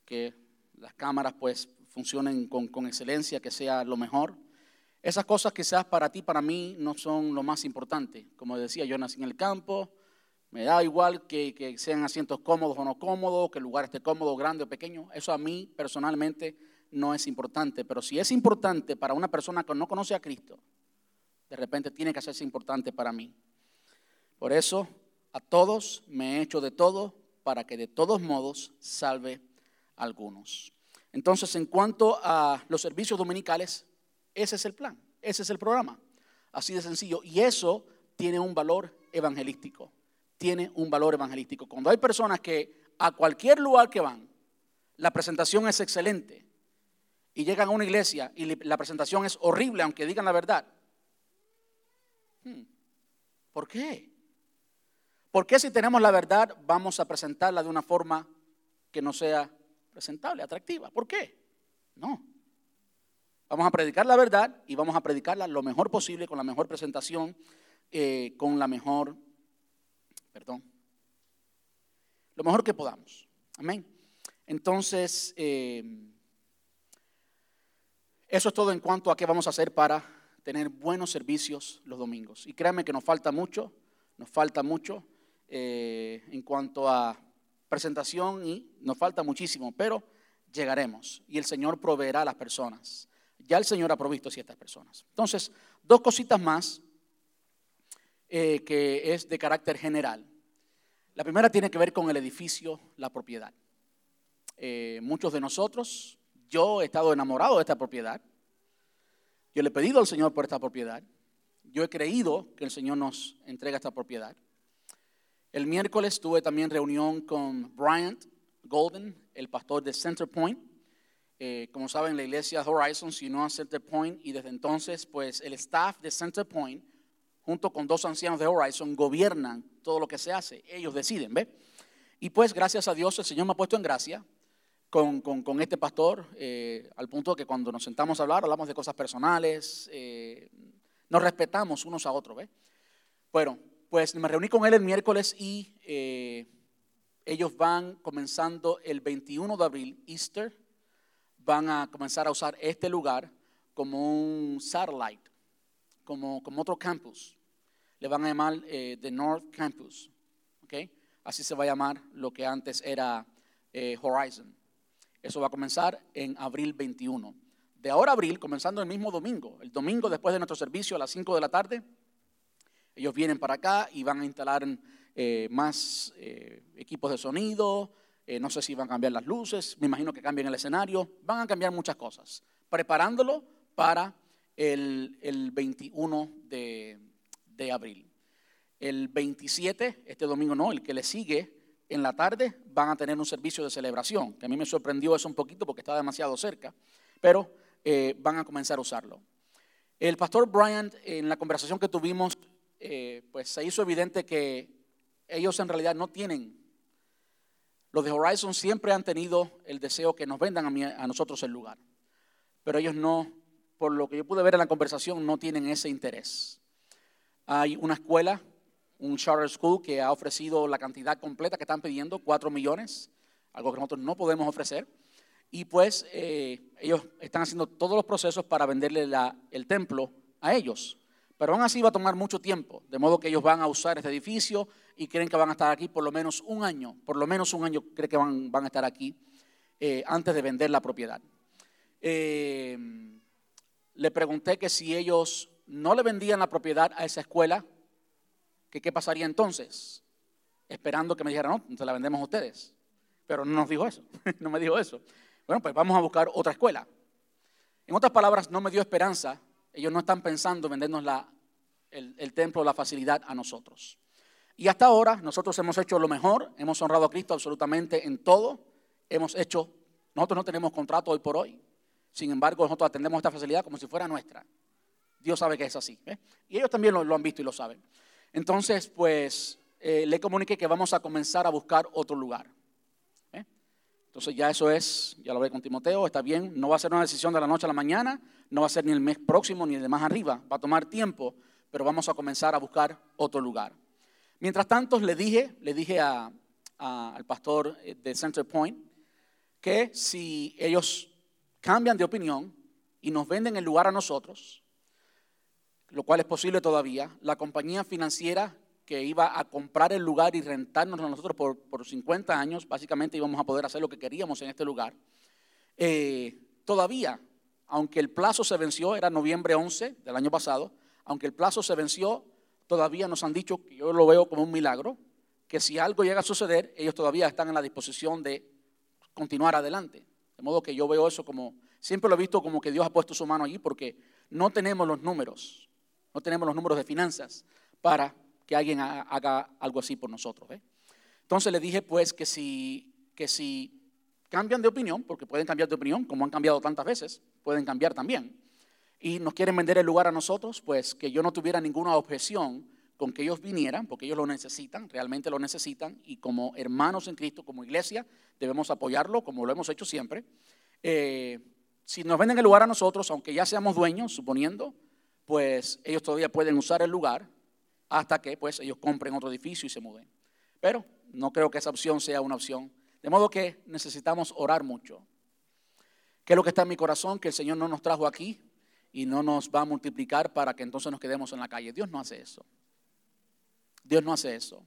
que las cámaras pues funcionen con, con excelencia, que sea lo mejor. Esas cosas quizás para ti, para mí, no son lo más importante. Como decía, yo nací en el campo, me da igual que, que, sean asientos cómodos o no cómodos, que el lugar esté cómodo, grande o pequeño. Eso a mí personalmente no es importante. Pero si es importante para una persona que no conoce a Cristo, de repente tiene que hacerse importante para mí. Por eso, a todos me he hecho de todo para que de todos modos salve algunos. Entonces, en cuanto a los servicios dominicales, ese es el plan, ese es el programa. Así de sencillo. Y eso tiene un valor evangelístico. Tiene un valor evangelístico. Cuando hay personas que a cualquier lugar que van, la presentación es excelente y llegan a una iglesia y la presentación es horrible, aunque digan la verdad. Hmm, ¿Por qué? ¿Por qué si tenemos la verdad vamos a presentarla de una forma que no sea presentable, atractiva? ¿Por qué? No. Vamos a predicar la verdad y vamos a predicarla lo mejor posible, con la mejor presentación, eh, con la mejor, perdón, lo mejor que podamos. Amén. Entonces, eh, eso es todo en cuanto a qué vamos a hacer para tener buenos servicios los domingos. Y créanme que nos falta mucho, nos falta mucho eh, en cuanto a presentación y nos falta muchísimo, pero llegaremos y el Señor proveerá a las personas. Ya el Señor ha provisto ciertas personas. Entonces, dos cositas más eh, que es de carácter general. La primera tiene que ver con el edificio, la propiedad. Eh, muchos de nosotros, yo he estado enamorado de esta propiedad. Yo le he pedido al Señor por esta propiedad. Yo he creído que el Señor nos entrega esta propiedad. El miércoles tuve también reunión con Bryant Golden, el pastor de Center Point. Eh, como saben, la iglesia Horizon se unió a Center Point y desde entonces, pues el staff de Center Point, junto con dos ancianos de Horizon, gobiernan todo lo que se hace. Ellos deciden, ¿ve? Y pues gracias a Dios el Señor me ha puesto en gracia con, con, este pastor, eh, al punto que cuando nos sentamos a hablar, hablamos de cosas personales, eh, nos respetamos unos a otros, ¿ve? Bueno, pues me reuní con él el miércoles y ellos van comenzando el 21 de abril, Easter, van a comenzar a usar este lugar como un satellite, como, como otro campus. Le van a llamar eh, The North Campus. ¿okay? Así se va a llamar lo que antes era eh, Horizon. Eso va a comenzar en abril 21. De ahora a abril, comenzando el mismo domingo, el domingo después de nuestro servicio a las 5 de la tarde, ellos vienen para acá y van a instalar eh, más equipos de sonido, eh, no sé si van a cambiar las luces, me imagino que cambien el escenario, van a cambiar muchas cosas, preparándolo para el, 21 de, abril. El 27, este domingo no, el que le sigue, en la tarde van a tener un servicio de celebración, que a mí me sorprendió eso un poquito porque está demasiado cerca, pero eh, van a comenzar a usarlo. El pastor Bryant, en la conversación que tuvimos, eh, pues se hizo evidente que ellos en realidad no tienen los de Horizon siempre han tenido el deseo que nos vendan a, nosotros el lugar, pero ellos no, por lo que yo pude ver en la conversación, no tienen ese interés. Hay una escuela, un charter school que ha ofrecido la cantidad completa que están pidiendo, 4 millones, algo que nosotros no podemos ofrecer. Y pues eh, ellos están haciendo todos los procesos para venderle el templo a ellos. Pero aún así va a tomar mucho tiempo, de modo que ellos van a usar este edificio y creen que van a estar aquí por lo menos un año, por lo menos un año creen que van, van a estar aquí eh, antes de vender la propiedad. Eh, le pregunté que si ellos no le vendían la propiedad a esa escuela, qué pasaría entonces, esperando que me dijeran, no, se la vendemos a ustedes. Pero no nos dijo eso, no me dijo eso. Bueno, pues vamos a buscar otra escuela. En otras palabras, no me dio esperanza. Ellos no están pensando en vendernos la, el, el templo, la facilidad a nosotros. Y hasta ahora nosotros hemos hecho lo mejor, hemos honrado a Cristo absolutamente en todo, hemos hecho, nosotros no tenemos contrato hoy por hoy, sin embargo nosotros atendemos esta facilidad como si fuera nuestra. Dios sabe que es así. Y ellos también lo, han visto y lo saben. Entonces, pues eh, le comuniqué que vamos a comenzar a buscar otro lugar. Entonces ya eso es, ya lo ve con Timoteo, está bien, no va a ser una decisión de la noche a la mañana, no va a ser ni el mes próximo ni el de más arriba, va a tomar tiempo, pero vamos a comenzar a buscar otro lugar. Mientras tanto, le dije, le dije al pastor eh, de Center Point que si ellos cambian de opinión y nos venden el lugar a nosotros, lo cual es posible todavía, la compañía financiera que iba a comprar el lugar y rentarnos a nosotros por, por 50 años, básicamente íbamos a poder hacer lo que queríamos en este lugar. Eh, todavía, aunque el plazo se venció, era noviembre 11 del año pasado, aunque el plazo se venció, todavía nos han dicho, que yo lo veo como un milagro, que si algo llega a suceder, ellos todavía están en la disposición de continuar adelante. De modo que yo veo eso como, siempre lo he visto como que Dios ha puesto su mano allí porque no tenemos los números, no tenemos los números de finanzas para que alguien haga algo así por nosotros. Entonces le dije pues que si, que si cambian de opinión, porque pueden cambiar de opinión, como han cambiado tantas veces, pueden cambiar también, y nos quieren vender el lugar a nosotros, pues que yo no tuviera ninguna objeción con que ellos vinieran, porque ellos lo necesitan, realmente lo necesitan, y como hermanos en Cristo, como iglesia, debemos apoyarlo, como lo hemos hecho siempre. Eh, si nos venden el lugar a nosotros, aunque ya seamos dueños, suponiendo, pues ellos todavía pueden usar el lugar hasta que pues ellos compren otro edificio y se muden. Pero no creo que esa opción sea una opción. De modo que necesitamos orar mucho. ¿Qué es lo que está en mi corazón? Que el Señor no nos trajo aquí y no nos va a multiplicar para que entonces nos quedemos en la calle. Dios no hace eso. Dios no hace eso.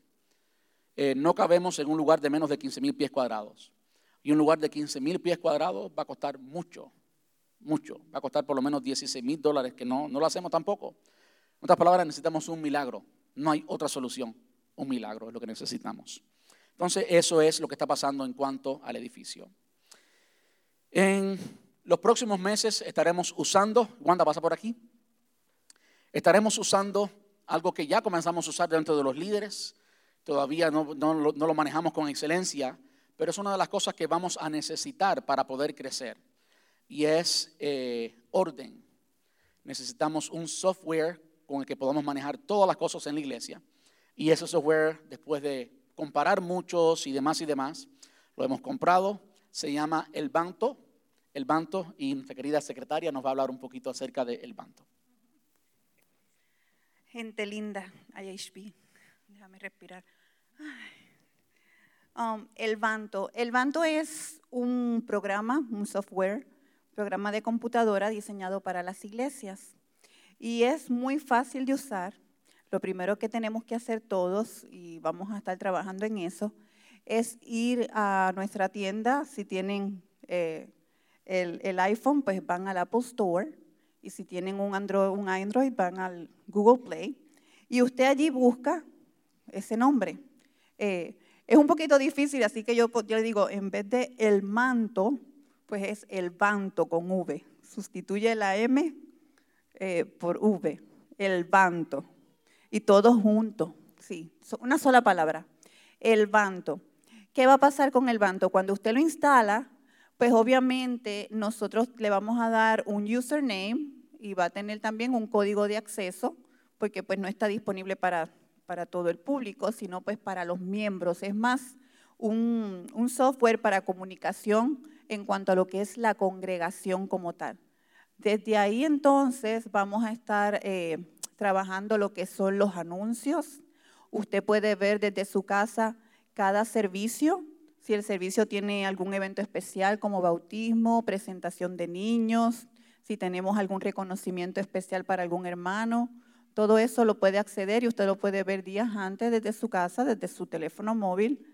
Eh, no cabemos en un lugar de menos de 15 mil pies cuadrados. Y un lugar de 15 mil pies cuadrados va a costar mucho, mucho. Va a costar por lo menos 16 mil dólares, que no, no lo hacemos tampoco. En otras palabras, necesitamos un milagro. No hay otra solución. Un milagro es lo que necesitamos. Entonces, eso es lo que está pasando en cuanto al edificio. En los próximos meses estaremos usando, Wanda pasa por aquí, estaremos usando algo que ya comenzamos a usar dentro de los líderes, todavía no, lo manejamos con excelencia, pero es una de las cosas que vamos a necesitar para poder crecer, y es eh, orden. Necesitamos un software con el que podamos manejar todas las cosas en la iglesia. Y ese software, después de comparar muchos y demás y demás, lo hemos comprado. Se llama El Banto. El Banto y nuestra querida secretaria nos va a hablar un poquito acerca de El Banto. Gente linda, IHP. Déjame respirar. Um, el Banto. El Banto es un programa, un software, programa de computadora diseñado para las iglesias y es muy fácil de usar. Lo primero que tenemos que hacer todos, y vamos a estar trabajando en eso, es ir a nuestra tienda. Si tienen eh, el, iPhone, pues van al Apple Store. Y si tienen un Android, van al Google Play. Y usted allí busca ese nombre. Eh, es un poquito difícil, así que yo, yo le digo, en vez de el manto, pues es el banto con V. Sustituye la M eh, por V, el banto. Y todos juntos, sí, una sola palabra, el banto. ¿Qué va a pasar con el banto? Cuando usted lo instala, pues obviamente nosotros le vamos a dar un username y va a tener también un código de acceso, porque pues no está disponible para, para todo el público, sino pues para los miembros. Es más, un, un software para comunicación en cuanto a lo que es la congregación como tal. Desde ahí entonces vamos a estar eh, trabajando lo que son los anuncios. Usted puede ver desde su casa cada servicio, si el servicio tiene algún evento especial como bautismo, presentación de niños, si tenemos algún reconocimiento especial para algún hermano. Todo eso lo puede acceder y usted lo puede ver días antes desde su casa, desde su teléfono móvil.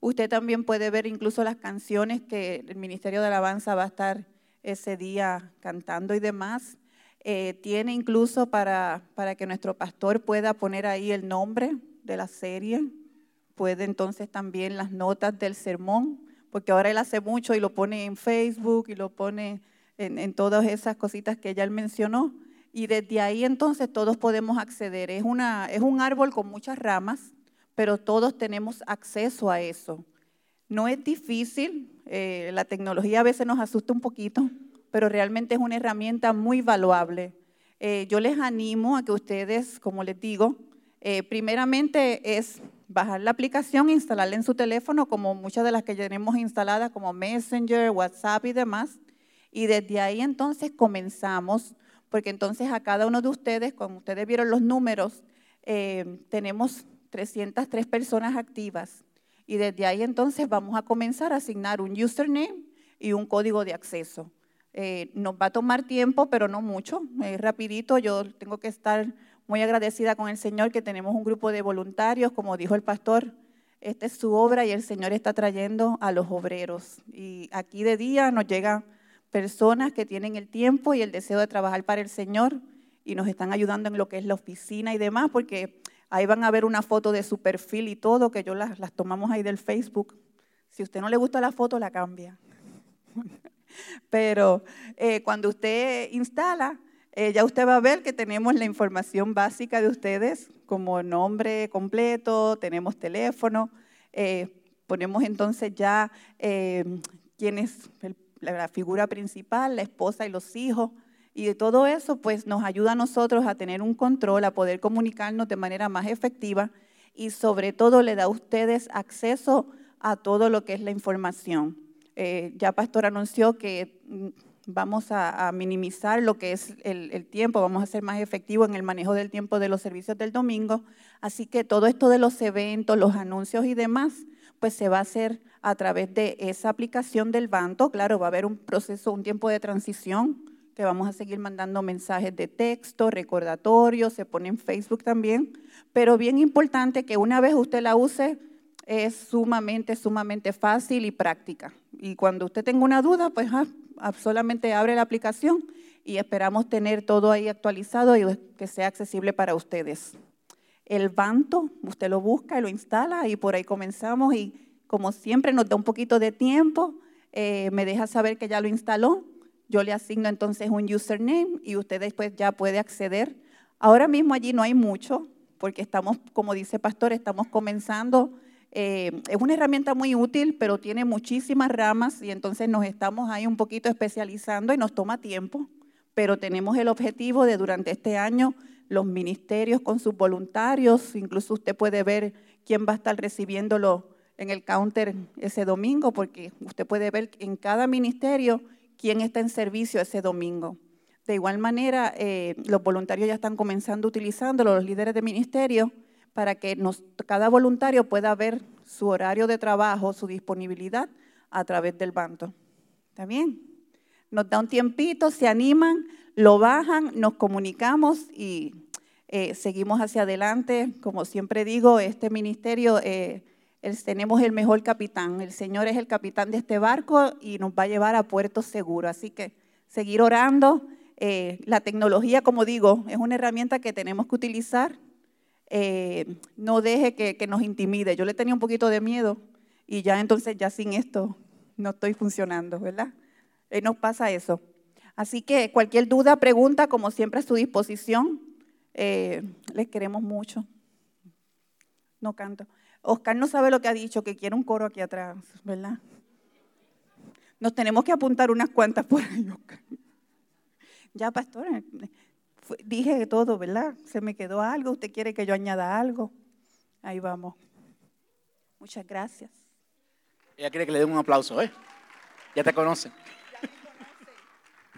Usted también puede ver incluso las canciones que el Ministerio de Alabanza va a estar ese día cantando y demás. Eh, tiene incluso para, para que nuestro pastor pueda poner ahí el nombre de la serie. Puede entonces también las notas del sermón, porque ahora él hace mucho y lo pone en Facebook y lo pone en, en todas esas cositas que ya él mencionó. Y desde ahí entonces todos podemos acceder. Es, una, es un árbol con muchas ramas, pero todos tenemos acceso a eso. No es difícil, eh, la tecnología a veces nos asusta un poquito, pero realmente es una herramienta muy valuable. Eh, yo les animo a que ustedes, como les digo, eh, primeramente es bajar la aplicación, instalarla en su teléfono, como muchas de las que tenemos instaladas, como Messenger, WhatsApp y demás. Y desde ahí entonces comenzamos, porque entonces a cada uno de ustedes, como ustedes vieron los números, eh, tenemos 303 personas activas. Y desde ahí entonces vamos a comenzar a asignar un username y un código de acceso. Eh, nos va a tomar tiempo, pero no mucho, es rapidito. Yo tengo que estar muy agradecida con el Señor que tenemos un grupo de voluntarios, como dijo el pastor, esta es su obra y el Señor está trayendo a los obreros. Y aquí de día nos llegan personas que tienen el tiempo y el deseo de trabajar para el Señor y nos están ayudando en lo que es la oficina y demás, porque ahí van a ver una foto de su perfil y todo, que yo las, tomamos ahí del Facebook. Si a usted no le gusta la foto, la cambia. Pero eh, cuando usted instala, eh, ya usted va a ver que tenemos la información básica de ustedes, como nombre completo, tenemos teléfono, eh, ponemos entonces ya quién es la figura principal, la esposa y los hijos. Y de todo eso, pues nos ayuda a nosotros a tener un control, a poder comunicarnos de manera más efectiva y sobre todo le da a ustedes acceso a todo lo que es la información. Eh, ya Pastor anunció que mm, vamos a, minimizar lo que es el, tiempo, vamos a ser más efectivos en el manejo del tiempo de los servicios del domingo. Así que todo esto de los eventos, los anuncios y demás, pues se va a hacer a través de esa aplicación del banco. Claro, va a haber un proceso, un tiempo de transición, que vamos a seguir mandando mensajes de texto, recordatorios, se pone en Facebook también. Pero bien importante que una vez usted la use, es sumamente, sumamente fácil y práctica. Y cuando usted tenga una duda, pues ah, ah, solamente abre la aplicación y esperamos tener todo ahí actualizado y que sea accesible para ustedes. El Banto, usted lo busca y lo instala y por ahí comenzamos y como siempre nos da un poquito de tiempo, eh, me deja saber que ya lo instaló, yo le asigno entonces un username y usted después ya puede acceder. Ahora mismo allí no hay mucho porque estamos, como dice Pastor, estamos comenzando eh, es una herramienta muy útil, pero tiene muchísimas ramas y entonces nos estamos ahí un poquito especializando y nos toma tiempo, pero tenemos el objetivo de durante este año los ministerios con sus voluntarios, incluso usted puede ver quién va a estar recibiéndolo en el counter ese domingo, porque usted puede ver en cada ministerio quién está en servicio ese domingo. De igual manera, eh, los voluntarios ya están comenzando utilizándolo, los líderes de ministerio, para que nos, cada voluntario pueda ver su horario de trabajo, su disponibilidad a través del banco. ¿Está bien? Nos da un tiempito, se animan, lo bajan, nos comunicamos y eh, seguimos hacia adelante. Como siempre digo, este ministerio, eh, tenemos el mejor capitán. El Señor es el capitán de este barco y nos va a llevar a puerto seguro. Así que seguir orando. Eh, la tecnología, como digo, es una herramienta que tenemos que utilizar eh, no deje que, nos intimide. Yo le tenía un poquito de miedo y ya entonces ya sin esto no estoy funcionando, ¿verdad? Eh, nos pasa eso. Así que cualquier duda, pregunta, como siempre a su disposición. Eh, les queremos mucho. No canto. Oscar no sabe lo que ha dicho, que quiere un coro aquí atrás, ¿verdad? Nos tenemos que apuntar unas cuantas por ahí, Oscar. Ya, pastor, dije todo, ¿verdad? Se me quedó algo, usted quiere que yo añada algo. Ahí vamos. Muchas gracias. Ella quiere que le den un aplauso, ¿eh? Ya te conocen.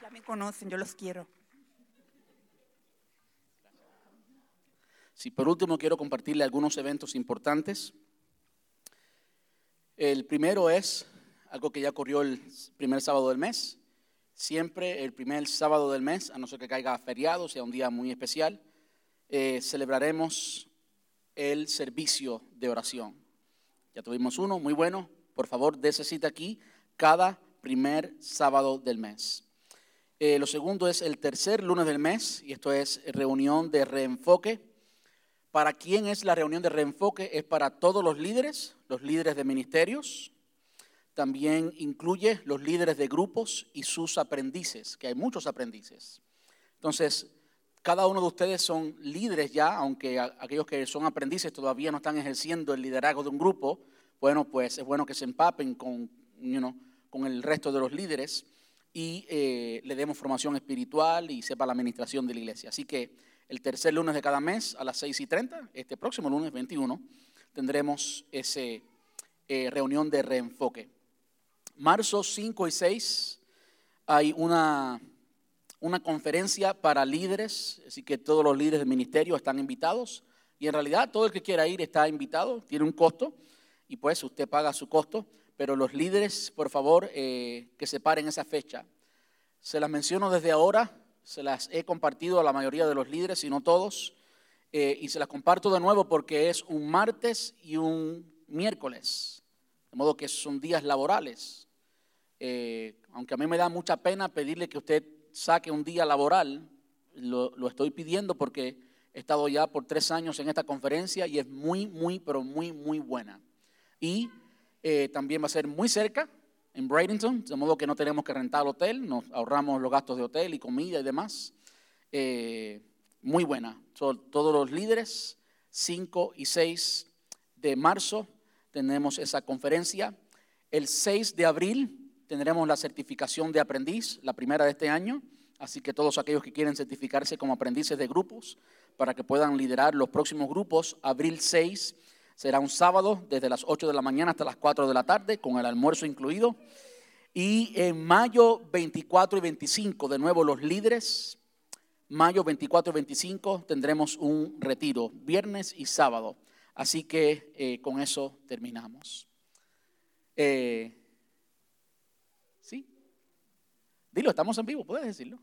Ya me conocen, yo los quiero. Sí, por último quiero compartirle algunos eventos importantes. El primero es algo que ya ocurrió el primer sábado del mes, Siempre el primer sábado del mes, a no ser que caiga feriado, sea un día muy especial, eh, celebraremos el servicio de oración. Ya tuvimos uno, muy bueno. Por favor, dése cita aquí cada primer sábado del mes. Eh, lo segundo es el tercer lunes del mes, y esto es reunión de reenfoque. ¿Para quién es la reunión de reenfoque? Es para todos los líderes, los líderes de ministerios, también incluye los líderes de grupos y sus aprendices, que hay muchos aprendices. Entonces, cada uno de ustedes son líderes ya, aunque aquellos que son aprendices todavía no están ejerciendo el liderazgo de un grupo, bueno, pues es bueno que se empapen con, con el resto de los líderes y eh, le demos formación espiritual y sepa la administración de la iglesia. Así que el tercer lunes de cada mes a las 6 y 30, este próximo lunes 21, tendremos esa eh, reunión de reenfoque. Marzo 5 y 6 hay una, una conferencia para líderes, así que todos los líderes del ministerio están invitados. Y en realidad todo el que quiera ir está invitado, tiene un costo y pues usted paga su costo, pero los líderes, por favor, eh, que separen esa fecha. Se las menciono desde ahora, se las he compartido a la mayoría de los líderes, si no todos, eh, y se las comparto de nuevo porque es un martes y un miércoles, de modo que son días laborales. Eh, aunque a mí me da mucha pena pedirle que usted saque un día laboral, lo, lo estoy pidiendo porque He estado ya por tres años en esta conferencia y es muy, muy, pero muy, muy buena. Y eh, también va a ser muy cerca, en Bradenton, de modo que no tenemos que rentar hotel, nos ahorramos los gastos de hotel y comida y demás. Eh, muy buena. todos los líderes, 5 y 6 de marzo, tenemos esa conferencia. El 6 de abril tendremos la certificación de aprendiz, la primera de este año. Así que todos aquellos que quieren certificarse como aprendices de grupos para que puedan liderar los próximos grupos, abril 6 será un sábado desde las 8 de la mañana hasta las 4 de la tarde, con el almuerzo incluido. Y en mayo 24 y 25, de nuevo los líderes, mayo 24 y 25 tendremos un retiro, viernes y sábado. Así que eh, con eso terminamos. Eh, ¿Sí? Dilo, estamos en vivo, puedes decirlo.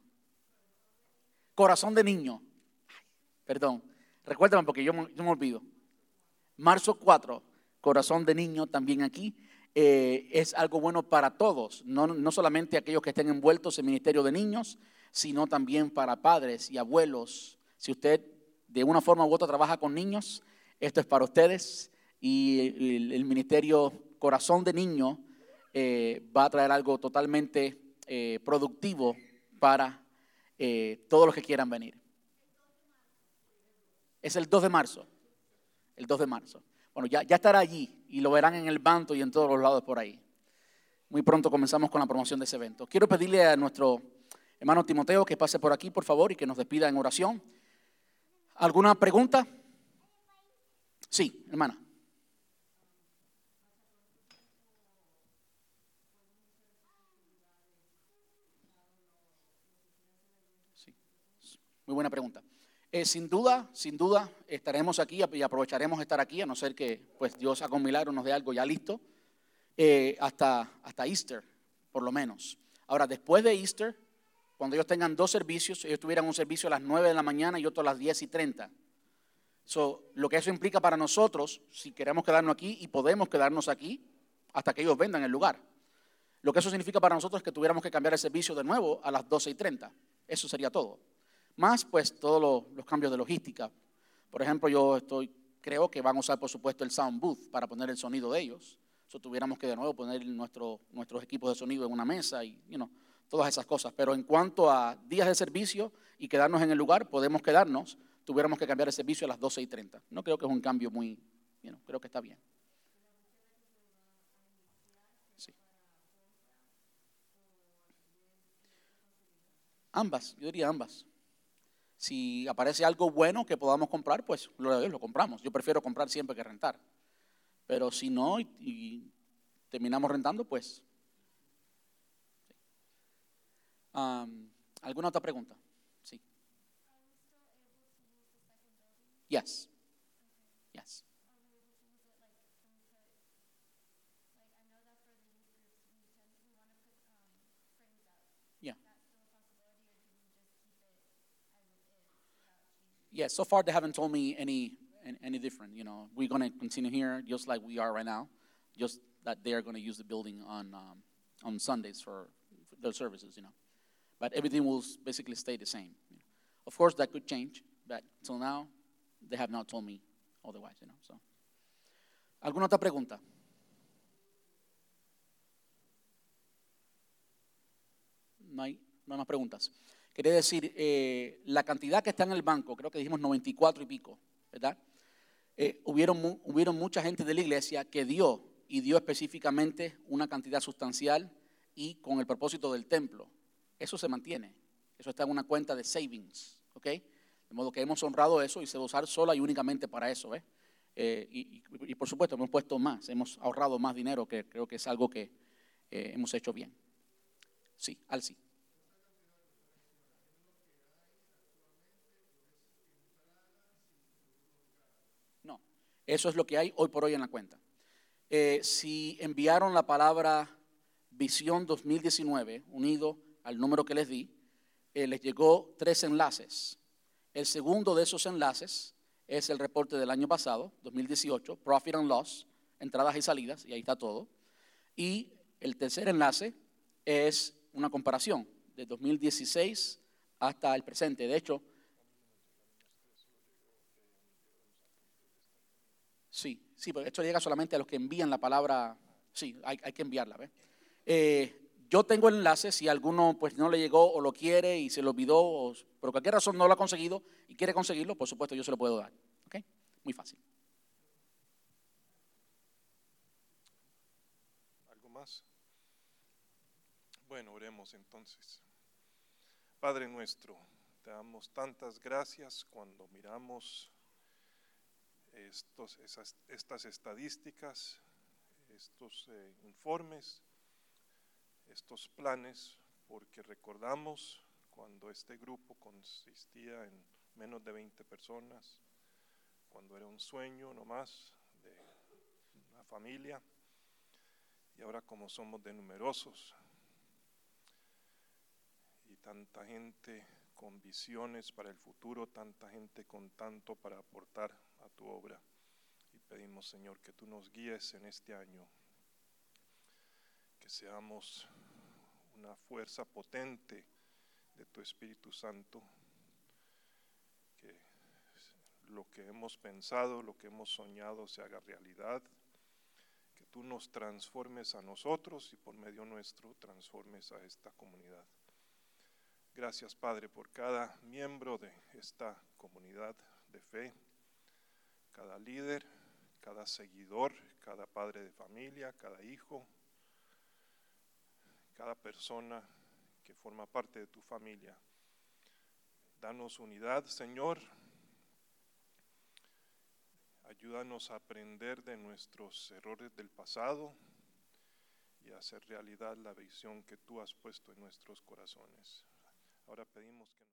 Corazón de niño. perdón, recuérdame porque yo, me olvido. Marzo 4, corazón de niño también aquí. Eh, es algo bueno para todos, no, no solamente aquellos que estén envueltos en ministerio de niños, sino también para padres y abuelos. Si usted de una forma u otra trabaja con niños, esto es para ustedes y el, ministerio Corazón de Niño eh, va a traer algo totalmente eh, productivo para todos los que quieran venir. Es el 2 de marzo. El 2 de marzo. Bueno, ya, estará allí y lo verán en el banto y en todos los lados por ahí. Muy pronto comenzamos con la promoción de ese evento. Quiero pedirle a nuestro hermano Timoteo que pase por aquí, por favor, y que nos despida en oración. ¿Alguna pregunta? Sí, hermana. Sí, muy buena pregunta. Eh, sin duda, sin duda, estaremos aquí y aprovecharemos estar aquí, a no ser que pues, Dios haga un milagro, nos dé algo ya listo, eh, hasta, hasta Easter, por lo menos. Ahora, después de Easter, cuando ellos tengan dos servicios, ellos tuvieran un servicio a las 9 de la mañana y otro a las 10 y 30. So, lo que eso implica para nosotros, si queremos quedarnos aquí y podemos quedarnos aquí hasta que ellos vendan el lugar. Lo que eso significa para nosotros es que tuviéramos que cambiar el servicio de nuevo a las 12 y 30. Eso sería todo. Más pues todos los, cambios de logística. Por ejemplo, yo estoy, creo que van a usar por supuesto el sound booth para poner el sonido de ellos. So, tuviéramos que de nuevo poner nuestro, nuestros equipos de sonido en una mesa y you todas esas cosas. Pero en cuanto a días de servicio y quedarnos en el lugar, podemos quedarnos. Tuviéramos que cambiar el servicio a las 12 y 30. No creo que es un cambio muy, you creo que está bien. Ambas, yo diría ambas. Si aparece algo bueno que podamos comprar, pues lo, lo compramos. Yo prefiero comprar siempre que rentar. Pero si no y, terminamos rentando, pues. ¿Alguna otra pregunta? Sí. Yes. Yes. Yeah, so far they haven't told me any any different. You know, we're going to continue here just like we are right now, just that they are going to use the building on um, on Sundays for, for, their services. You know, but everything will basically stay the same. You know. Of course, that could change, but until now, they have not told me otherwise. You know, so. ¿Alguna otra pregunta? No hay, no hay más preguntas. Quiere decir, eh, la cantidad que está en el banco, creo que dijimos 94 y pico, ¿verdad? Eh, hubieron, hubieron mucha gente de la iglesia que dio, y dio específicamente una cantidad sustancial y con el propósito del templo. Eso se mantiene. Eso está en una cuenta de savings, ¿ok? De modo que hemos honrado eso y se va a usar sola y únicamente para eso, ¿eh? Eh, y, por supuesto hemos puesto más, hemos ahorrado más dinero, que creo que es algo que hemos hecho bien. Sí, al sí. No, eso es lo que hay hoy por hoy en la cuenta. Eh, si enviaron la palabra Visión 2019 unido al número que les di, eh, les llegó tres enlaces. El segundo de esos enlaces es el reporte del año pasado, 2018, Profit and Loss, entradas y salidas, y ahí está todo. Y el tercer enlace es una comparación de 2016 hasta el presente. De hecho, sí, sí, porque esto llega solamente a los que envían la palabra, sí, hay, que enviarla. Eh, yo tengo el enlace, si alguno pues no le llegó o lo quiere y se lo olvidó, o por cualquier razón no lo ha conseguido y quiere conseguirlo, por supuesto yo se lo puedo dar. ¿ok? Muy fácil. ¿Algo más? Bueno, oremos entonces. Padre nuestro, te damos tantas gracias cuando miramos estos, estas estadísticas, estos eh, informes, estos planes, porque recordamos cuando este grupo consistía en menos de 20 personas, cuando era un sueño nomás de una familia y ahora como somos de numerosos y tanta gente con visiones para el futuro, tanta gente con tanto para aportar tu obra. Y pedimos, Señor, que tú nos guíes en este año, que seamos una fuerza potente de tu Espíritu Santo, que lo que hemos pensado, lo que hemos soñado se haga realidad que tú nos transformes a nosotros y por medio nuestro transformes a esta comunidad. Gracias Padre por cada miembro de esta comunidad de fe, cada líder, cada seguidor, cada padre de familia, cada hijo, cada persona que forma parte de tu familia. Danos unidad, Señor. Ayúdanos a aprender de nuestros errores del pasado y a hacer realidad la visión que tú has puesto en nuestros corazones. Ahora pedimos que